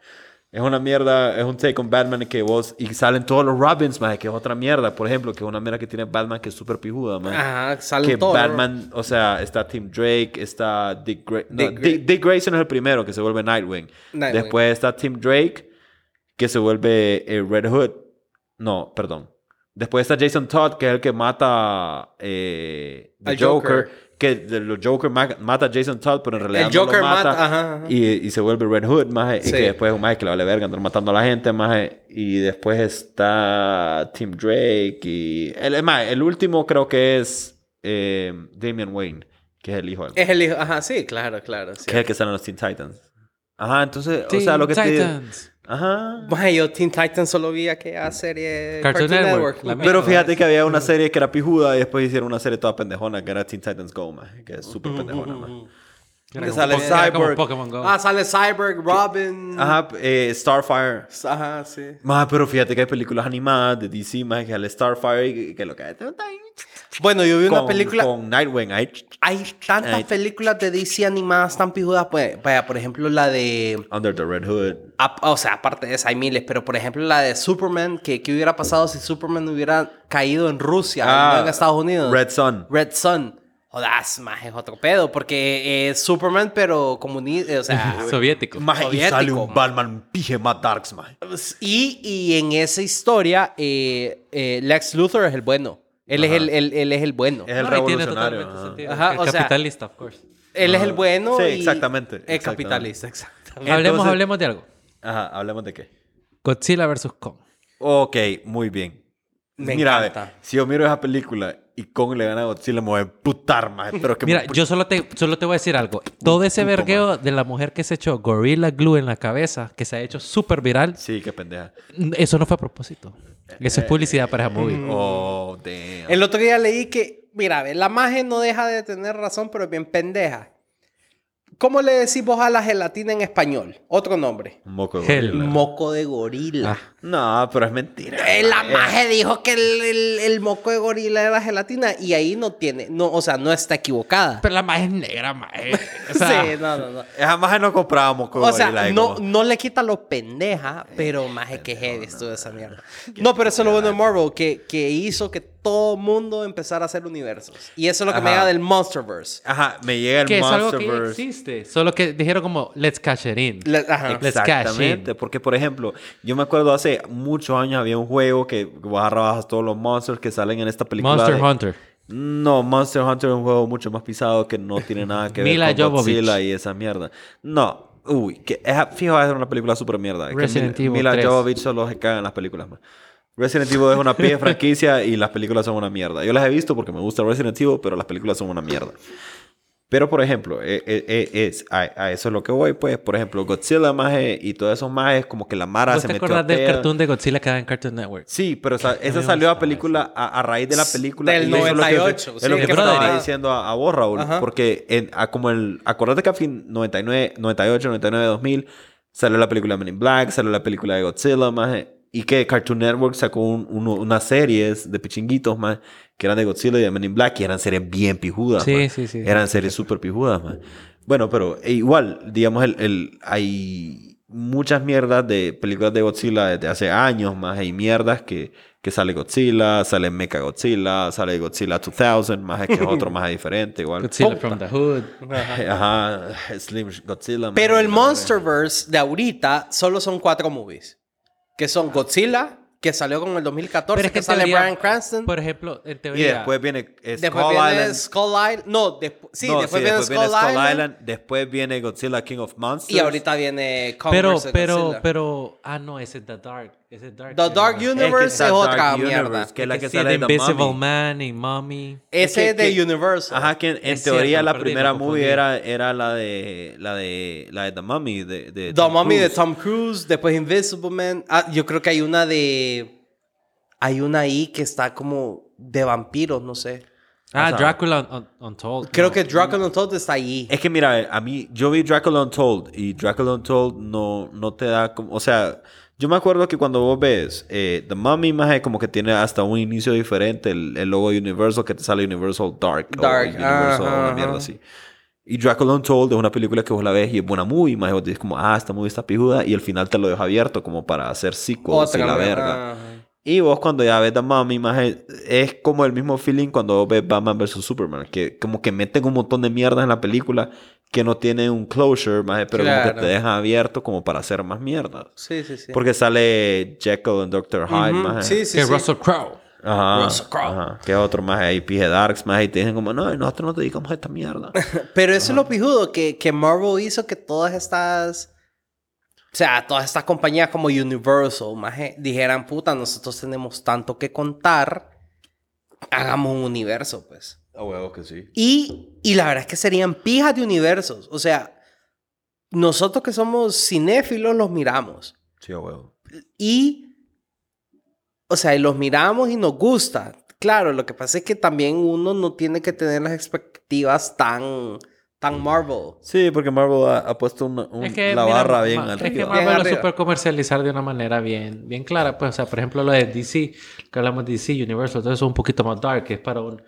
Es una mierda, es un take on Batman que vos... Y salen todos los Robins, man, que es otra mierda. Por ejemplo, que es una mierda que tiene Batman que es súper pijuda, man. Ajá, salen que. Batman, o sea, está Tim Drake, está Dick, Gra- no, Dick Dick, Gra- Dick Grayson es el primero que se vuelve Nightwing. Nightwing. Después está Tim Drake que se vuelve eh, Red Hood. No, perdón. Después está Jason Todd que es el que mata eh, Al Joker. Joker. Que los Joker ma- mata a Jason Todd, pero en realidad El no lo mata. mata- ajá, ajá. Y, y se vuelve Red Hood, maje, Sí. y que después es un maje que le vale verga andar matando a la gente, maje, y después está Tim Drake y el, maje, el último creo que es eh, Damian Wayne, que es el hijo de él, Es el hijo. Ajá, sí, claro, claro. Sí. que es el que sale en los Teen Titans. Ajá, entonces, o Teen sea, lo que te Titans. Ajá. Yo Teen Titans solo vi aquella serie Cartoon Network, la Pero fíjate que había una serie que era pijuda y después hicieron una serie toda pendejona que era Teen Titans Go, maje, que es súper pendejona, maje. Era Que como sale Po- era como Cyborg. Ah, sale Cyborg, Robin. Ajá, eh, Starfire. Ajá, sí. Más, pero fíjate que hay películas animadas de DC, más que sale Starfire y que lo que hay. Bueno, yo vi una con, película. Con Nightwing. Ahí. Hay tantas películas de DC animadas tan pijudas. Pues, vaya, por ejemplo, la de. Under the Red Hood. ap- O sea, aparte de esa hay miles, pero por ejemplo la de Superman, que ¿qué hubiera pasado si Superman hubiera caído en Rusia y no en Estados Unidos? Ah, Red Sun. Red Sun. Jodas, más es otro pedo, porque es Superman, pero comunista, o sea... Soviético. Más y sale un man. Batman pije más darks, man. y, y en esa historia, eh, eh, Lex Luthor es el bueno. Él es Ajá. el, él, él es el bueno. Es el No, tiene revolucionario. totalmente ajá. sentido. Ajá, El o sea- capitalista, of course. Él es el bueno Sí, y... exactamente, El exactamente. capitalista, exactamente. Hablemos, Entonces- hablemos de algo. Ajá, hablemos de qué. Godzilla vs. Kong. Ok, muy bien. Me Mira, encanta. si yo miro esa película y Kong le gana a Godzilla, me voy a emputar, man. Pero que me Mira, yo solo te, solo te voy a decir algo. Todo ese puto, vergueo de la mujer que se echó Gorilla Glue en la cabeza, que se ha hecho súper viral, Sí, qué pendeja. eso no fue a propósito. Eso es publicidad para esa movie. Oh, damn. El otro día leí que, mira, ve, la magia no deja de tener razón, pero es bien pendeja. ¿Cómo le decís vos a la gelatina en español? Otro nombre. Moco de gorila. Moco de gorila. Ah. No, pero es mentira. Eh, la dijo que el, el- el moco de gorila era gelatina y ahí no tiene, no, o sea, no está equivocada. Pero la más es negra, más. O sea, sí, no, no, no. Esa magia no comprábamos con O sea, gorila, no, como- no le quita lo pendeja, pero más es que heavy estuvo esa mierda. No, pero eso es lo bueno de Marvel, que, que hizo que todo mundo empezara a hacer universos. Y eso es lo que me Ajá. llega del Monsterverse. Ajá, me llega el que es algo que Monsterverse. existe. Solo que dijeron como, let's cash it in. Le- ajá. Let's cash in. Exactamente, porque por ejemplo, yo me acuerdo hace muchos años había un juego que agarrabas todos los monsters que salen en esta película. Monster de- Hunter. No, Monster Hunter es un juego mucho más pisado que no tiene nada que ver Mila con Jovovich. Godzilla y esa mierda. No, uy, que es, fijo, va a ser una película súper mierda. Que Resident Mila, Evil Mila 3. Jovovich solo se caga en las películas, man. Resident Evil es una pie franquicia y las películas son una mierda. Yo las he visto porque me gusta Resident Evil, pero las películas son una mierda. Pero, por ejemplo, eh, eh, eh, es, a, a eso es lo que voy, pues. Por ejemplo, Godzilla, maje, y todos esos majes, como que la Mara ¿Vos se te metió acordás a del cartoon de Godzilla que da en Cartoon Network? Sí, pero o sea, esa salió a gustaba película a, a raíz de la película. Del y eso es lo que- 98, Es sí, lo que, estaba diciendo a, a vos, Raúl. Ajá. Porque en, a como el... Acordate que a fin 99, 98, 99, 2000 salió la película Men in Black, salió la película de Godzilla, maje. Y que Cartoon Network sacó un- uno- unas series de pichinguitos, más que eran de Godzilla y de Men in Black, y eran series bien pijudas. Sí, maje. sí, sí. Eran series súper pijudas, man. Bueno, pero e igual, digamos, el, el- hay muchas mierdas de películas de Godzilla desde hace años, más hay mierdas que, que sale Godzilla, sale Mecha Godzilla, sale Godzilla 2000, más que es otro más diferente, igual. Godzilla from the Hood. Ajá, Slim Godzilla. Pero el Monsterverse de ahorita solo son cuatro movies. Que son Godzilla, que salió con el 2014, Pero es que, sale teoría, Brian Cranston. Por ejemplo, en verga. Y teoría... después viene eh, después Skull viene Island. Skull Island. No, despu- sí, No, después, viene, Skull, Island, Después viene Godzilla King of Monsters. Y ahorita viene Kong pero, vs. pero, Godzilla. pero... Ah, no, ese es The Dark. Ese es Dark. The Dark Universe. Es otra Dark mierda. Universe, que es la que sí, sale de en The Invisible Mummy. Man y Mommy. Ese Es de Universal. Ajá, que en, teoría cierto, la primera me movie era, era la de la de la de The Mummy de, de The Tom Mummy de. Tom Cruise, después Invisible Man. Ah, yo creo que hay una de... Hay una ahí que está como de vampiros, no sé. Ah, O sea, Dracula Un- Untold. Creo no. que Dracula Untold está ahí. Es que mira, a mí yo vi Dracula Untold y Dracula Untold no no te da como, o sea, Yo me acuerdo que cuando vos ves eh, The Mummy, maje, como que tiene hasta un inicio diferente. El, el logo de Universal, que te sale Universal Dark. Dark, O Universal, ajá, una mierda así. Y Dracula Untold es una película que vos la ves y es buena movie, maje. Vos dices como, ah, esta movie está pijuda. Y al final te lo deja abierto como para hacer sequels y la verga. Ajá. Y vos cuando ya ves The Mummy, maje, es como el mismo feeling cuando vos ves Batman vs. Superman. Que como que meten un montón de mierdas en la película que no tienen un closure, maje, pero como que Claro. te dejan abierto como para hacer más mierdas. Sí, sí, sí. Porque sale Jekyll en Doctor Hyde, Ujú. maje. Sí, sí, que sí. Russell Crowe. Ajá, Russell Crowe. ajá. Es otro más ahí, PG Darks, más y te dicen como, no, nosotros nos dedicamos a esta mierda. Pero eso es lo pijudo, que, que Marvel hizo que todas estas... O sea, todas estas compañías como Universal, maje, dijeran, puta, nosotros tenemos tanto que contar, hagamos un universo, pues. A huevo que sí. Y, y la verdad es que serían pijas de universos. O sea, nosotros que somos cinéfilos los miramos. Sí, a huevo. Y, o sea, y los miramos y nos gusta. Claro, lo que pasa es que también uno no tiene que tener las expectativas tan, tan Marvel. Sí, porque Marvel ha, ha puesto una- un- Es que, la mira, barra bien ma- Es que arriba. Marvel Bien lo arriba. super comercializar de una manera bien, bien clara. Pues, o sea, por ejemplo, lo de DC, que hablamos de DC, Universal, todo eso es un poquito más dark, que es para un,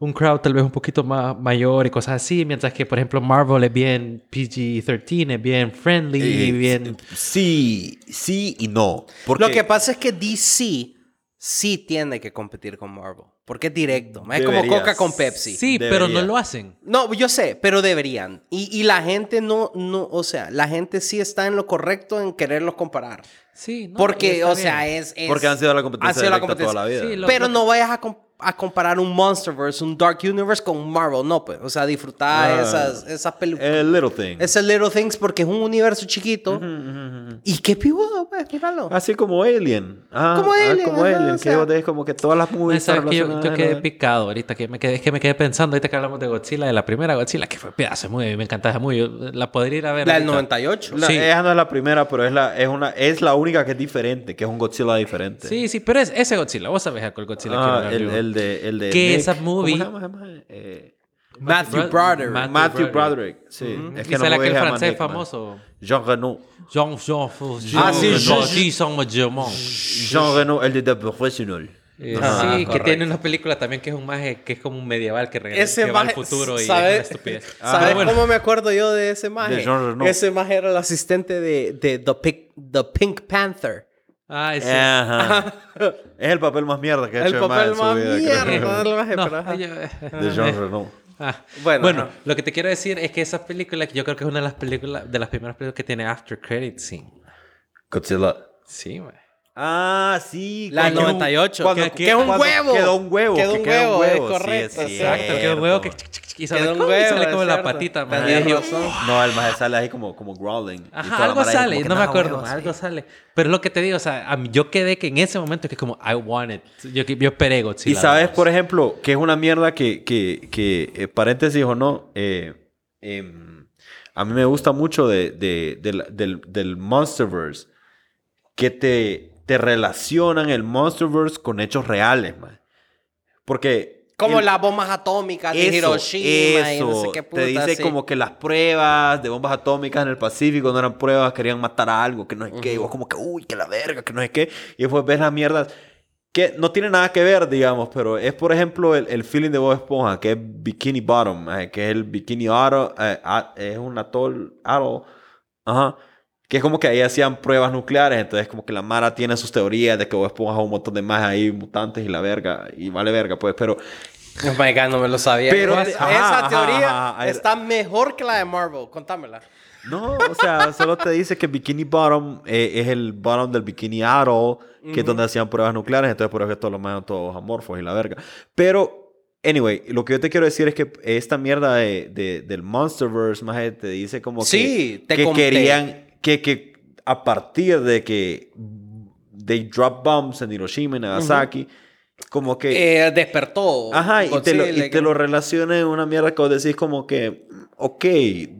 un crowd tal vez un poquito más mayor y cosas así. Mientras que, por ejemplo, Marvel es bien PG-13, es bien friendly, Eh, bien... Sí, sí y no. Porque Lo que pasa es que DC sí tiene que competir con Marvel. Porque es directo. Es como. Coca con Pepsi. Sí, pero no lo hacen. No, yo sé, pero deberían. Y, y la gente no, no, o sea, la gente sí está en lo correcto en quererlos comparar. Sí, no, Porque, o sea, es, es- Porque han sido la competencia han sido la directa toda la vida. Sí, lo- Pero no vayas a, a comparar un Monsterverse, un Dark Universe con un Marvel, no, pues. O sea, disfrutar Ah. esas, esas películas. El Little Thing. Ese Little Things porque es un universo chiquito. Y qué pijudo, pues, míralo. Así como Alien. Ah, Como ah, Alien, como ajá, Alien. o que sea. vos ves como que todas las movies están que yo, yo quedé picado ahorita, que me quedé, es que me quedé pensando ahorita que hablamos de Godzilla, de la primera Godzilla, que fue pedazo muy, me encanta esa muy, la podría ir a ver. La del ahorita. 98. La- Sí. Esa no es la primera, pero es la, es, una, es la única que es diferente, que es un Godzilla diferente. Sí, sí, pero es ese Godzilla, vos sabés cuál Godzilla Ah, quiero el, el de, el de Que Nick. esa movie- ¿Cómo se llama? ¿Se llama? Eh, Matthew Bro- Broderick. Matthew Matthew Broderick. Broderick. Sí. Es que no aquel francés Nick, man. famoso. Jean Reno. Jean, Jean, Ah, sí, Jean, Jean- Mogemont. Jean Reno, el de The Professional. Eh, Ah, sí, que tiene una película también que es un maje que es como un medieval que regresa Ese que va al maje- futuro y ¿sabe- es una estupidez. ¿Sabes Pero bueno, cómo me acuerdo yo de ese maje? De Jean. Ese maje era el asistente de, de The, Pink, The Pink Panther. Ah, ese. Ajá. es el papel más mierda que ha El hecho papel en su más vida, creo. mierda del No, pero ajá. yo- De Jean Reno. Ah, Bueno, Bueno, ajá. lo que te quiero decir es que esa película, yo creo que es una de las películas, de las primeras películas que tiene after credit scene. Godzilla. Sí, güey. Ah, sí. La cuando- 98. cuando- que, que es un huevo. Quedó un huevo. Quedó que un huevo, es sí, correcto. es Exacto, que cierto. un huevo que y Quedó un ¡cum! y huevo, sale como es la patita, man. Yo. No, el maje sale ahí como, como growling. Ajá, algo sale, no me acuerdo, huevo, sí. algo sale. Pero es lo que te digo, o sea, a mí- yo quedé que en ese momento que como, I want it. Yo, yo esperé Godzilla. Y sabes, por ejemplo, que es una mierda que, que, que eh, paréntesis o no, eh, em, a mí me gusta mucho de, de- del, del Monsterverse, que te, te relacionan el Monsterverse con hechos reales, man. Porque... Como el- las bombas atómicas de eso, Hiroshima y no eso. sé qué puta. Te dice sí. como que las pruebas de bombas atómicas en el Pacífico no eran pruebas, querían matar a algo, que no sé qué. Y vos como que, uy, que la verga, que no sé qué. Y después ves las mierdas que no tiene nada que ver, digamos, pero es, por ejemplo, el, el feeling de Bob Esponja, que es Bikini Bottom, eh, que es el Bikini Atoll, eh, a- es un atol, atoll, ajá, que es como que ahí hacían pruebas nucleares, entonces como que la Mara tiene sus teorías de que Bob Esponja es un montón de más ahí, mutantes y la verga, y vale verga, pues, pero... Oh my God, no me lo sabía. Pero- Esa ajá, ajá, teoría ajá, está mejor que la de Marvel. Contámela. No, o sea, solo te dice que Bikini Bottom eh, es el bottom del Bikini Atoll, que es donde hacían pruebas nucleares, entonces por eso es que todos los más son todos amorfos y la verga. Pero, anyway, lo que yo te quiero decir es que esta mierda de, de- del Monsterverse, más te dice como que, te querían, que, que a partir de que they drop bombs en Hiroshima y Nagasaki, como que... Eh, despertó. Ajá, y te, lo, y te lo relaciona en una mierda que vos decís como que, ok,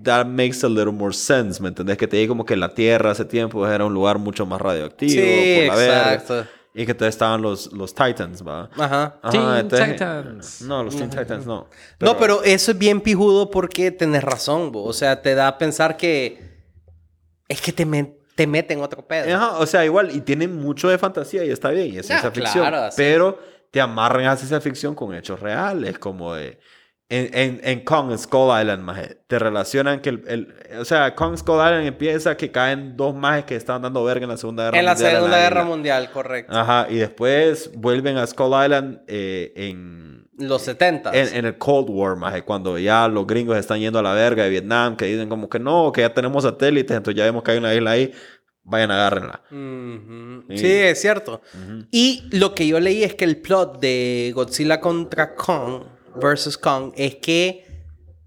that makes a little more sense, ¿me entendés? Que te diga como que la Tierra hace tiempo era un lugar mucho más radioactivo, Sí, por la verga, exacto. y que entonces estaban los, los Titans, ¿va? Ajá. Ajá, Teen entonces- Titans. No, los Teen Titans no. No, pero eso es bien pijudo porque tenés razón, bo. O sea, te da a pensar que... Es que te, men- te meten otro pedo. Ajá, o sea, igual, y tiene mucho de fantasía y está bien, y es Ah, ciencia ficción. claro, pero te amarran a ciencia ficción con hechos reales, como de. En, en, en Kong Skull Island, maje, te relacionan que el, el- O sea, Kong Skull Island empieza que caen dos majes que estaban dando verga en la Segunda Guerra En la Mundial. Segunda Guerra. Mundial, correcto. Ajá, y después vuelven a Skull Island eh, en, Los 70 en, en el Cold War, maje, cuando ya los gringos están yendo a la verga de Vietnam, que dicen como que no, que ya tenemos satélites, entonces ya vemos que hay una isla ahí, vayan, agárrenla. Ujú. Sí. Sí, es cierto. Ujú. Y lo que yo leí es que el plot de Godzilla contra Kong versus Kong es que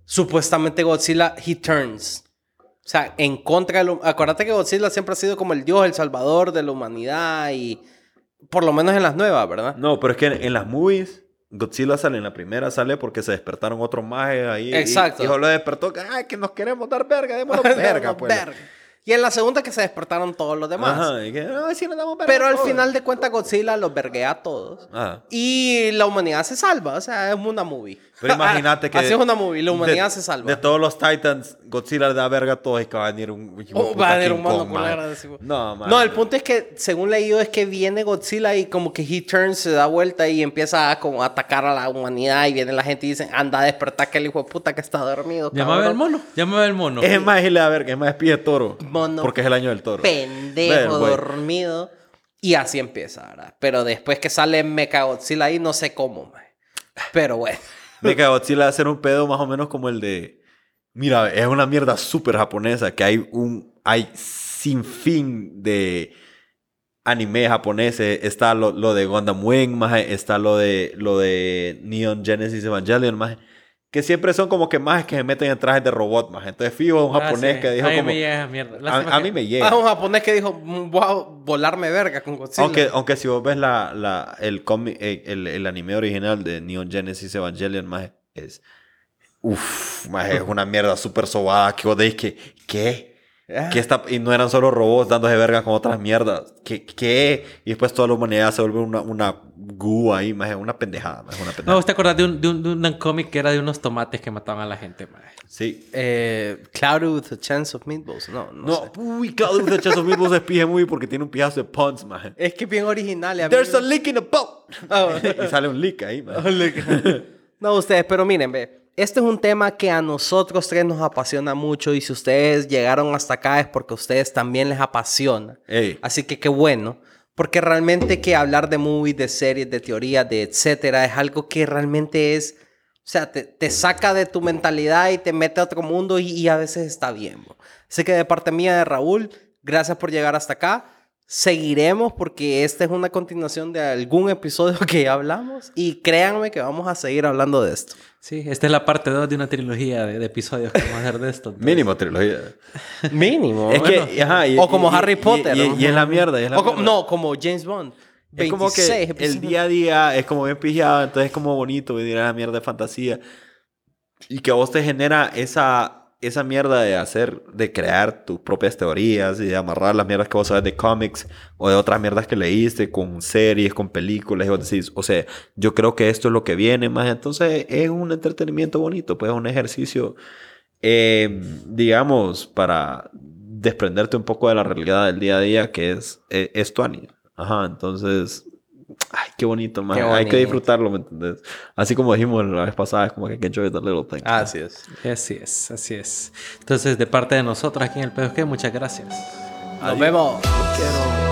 supuestamente Godzilla he turns. O sea, en contra de lo... Acuérdate que Godzilla siempre ha sido como el dios, el salvador de la humanidad y... Por lo menos en las nuevas, ¿verdad? No, pero es que en, en las movies, Godzilla sale en la primera, sale porque se despertaron otros majes ahí. y- Exacto. Y, y lo despertó que, ay, que nos queremos dar verga, démonos verga, pues. verga. Y en la segunda que se despertaron todos los demás. Ajá, y que, ay, sí nos damos verga Pero al todos". final de cuentas Godzilla los verguea a todos. Ajá. Y la humanidad se salva. O sea, es una movie. Pero imagínate que. Así es una movie. La humanidad de- se salva. De todos los Titans, Godzilla le da verga a todos y que va a venir un. Oh, va a venir un mono Kong, con agradecido. No, man. No, el punto es que, según leído, es que viene Godzilla y como que he turns, se da vuelta y empieza a como atacar a la humanidad y viene la gente y dice, anda a despertar que el hijo de puta que está dormido. Llámame cabrón". al mono. Llámame al mono. Es más, y le da verga, es más, es pie de toro. Mono Porque es el año del toro. Pendejo, Ver, dormido. Y así empieza, ¿verdad? Pero después que sale Mecha Godzilla ahí, no sé cómo, man. Pero bueno. De que Godzilla va a hacer un pedo más o menos como el de. Mira, es una mierda súper japonesa que hay un. Hay sin fin de anime japoneses. Está lo, lo de Gundam Wing, maje, está lo de lo de Neon Genesis Evangelion, maje, Que siempre son como que más que se meten en trajes de robot, más. Entonces, fijo, un Ah, japonés sí. que dijo a mí como. me llega esa mierda. A, mí me Ah, llega. un japonés que dijo, "Mm, voy a volarme verga con Godzilla. Aunque, aunque si vos ves la, la, el, eh, el, el anime original de Neon Genesis Evangelion, más es. Uff, más es una mierda súper sobada que vos decís que. ¿Qué? Ah. ¿Qué está? Y no eran solo robots dándose verga con otras mierdas. ¿Qué? ¿Qué? Y después toda la humanidad se vuelve una, una goo ahí, más una pendejada, más una No, pendejada. ¿vos te acordás de un, de un, de un cómic que era de unos tomates que mataban a la gente, mae? Sí. Eh, Cloud with a Chance of Meatballs. No, no, No, sé. uy, claro, de Chazos mismos es pije muy porque tiene un pijazo de puns, man. Es que es bien original. a mí There's a leak in the boat. Ah, y sale un leak ahí, man. No, ustedes, pero miren, ve. Este es un tema que a nosotros tres nos apasiona mucho y si ustedes llegaron hasta acá es porque a ustedes también les apasiona. Ey. Así que qué bueno. Porque realmente que hablar de movies, de series, de teorías, de etcétera, es algo que realmente es... O sea, te, te saca de tu mentalidad y te mete a otro mundo y, y a veces está bien. bro. Así que de parte mía de Raúl, gracias por llegar hasta acá. Seguiremos porque esta es una continuación de algún episodio que ya hablamos y créanme que vamos a seguir hablando de esto. Sí, esta es la parte 2 de una trilogía de, de episodios que vamos a hacer de esto. entonces. Mínimo trilogía. Mínimo. Es que, ajá, y- o como y- Harry Potter. Y, y es la mierda. y es la O como- mierda. no, como James Bond. Es como que 26 el día a día es como bien pijado, entonces es como bonito venir a la mierda de fantasía. Y que a vos te genera esa, esa mierda de hacer, de crear tus propias teorías y de amarrar las mierdas que vos sabes de cómics o de otras mierdas que leíste con series, con películas. Y vos decís, o sea, yo creo que esto es lo que viene más. Entonces es un entretenimiento bonito, pues es un ejercicio, eh, digamos, para desprenderte un poco de la realidad del día a día que es, eh, es anime. Ajá, entonces, ay, qué bonito, man. Qué Hay que disfrutarlo, ¿me entendés? Así como dijimos la vez pasada, es como que hay que enjoy the little things. Así es. Así es, así es. Entonces, de parte de nosotros aquí en el PSG, muchas gracias. Nos vemos. Quiero-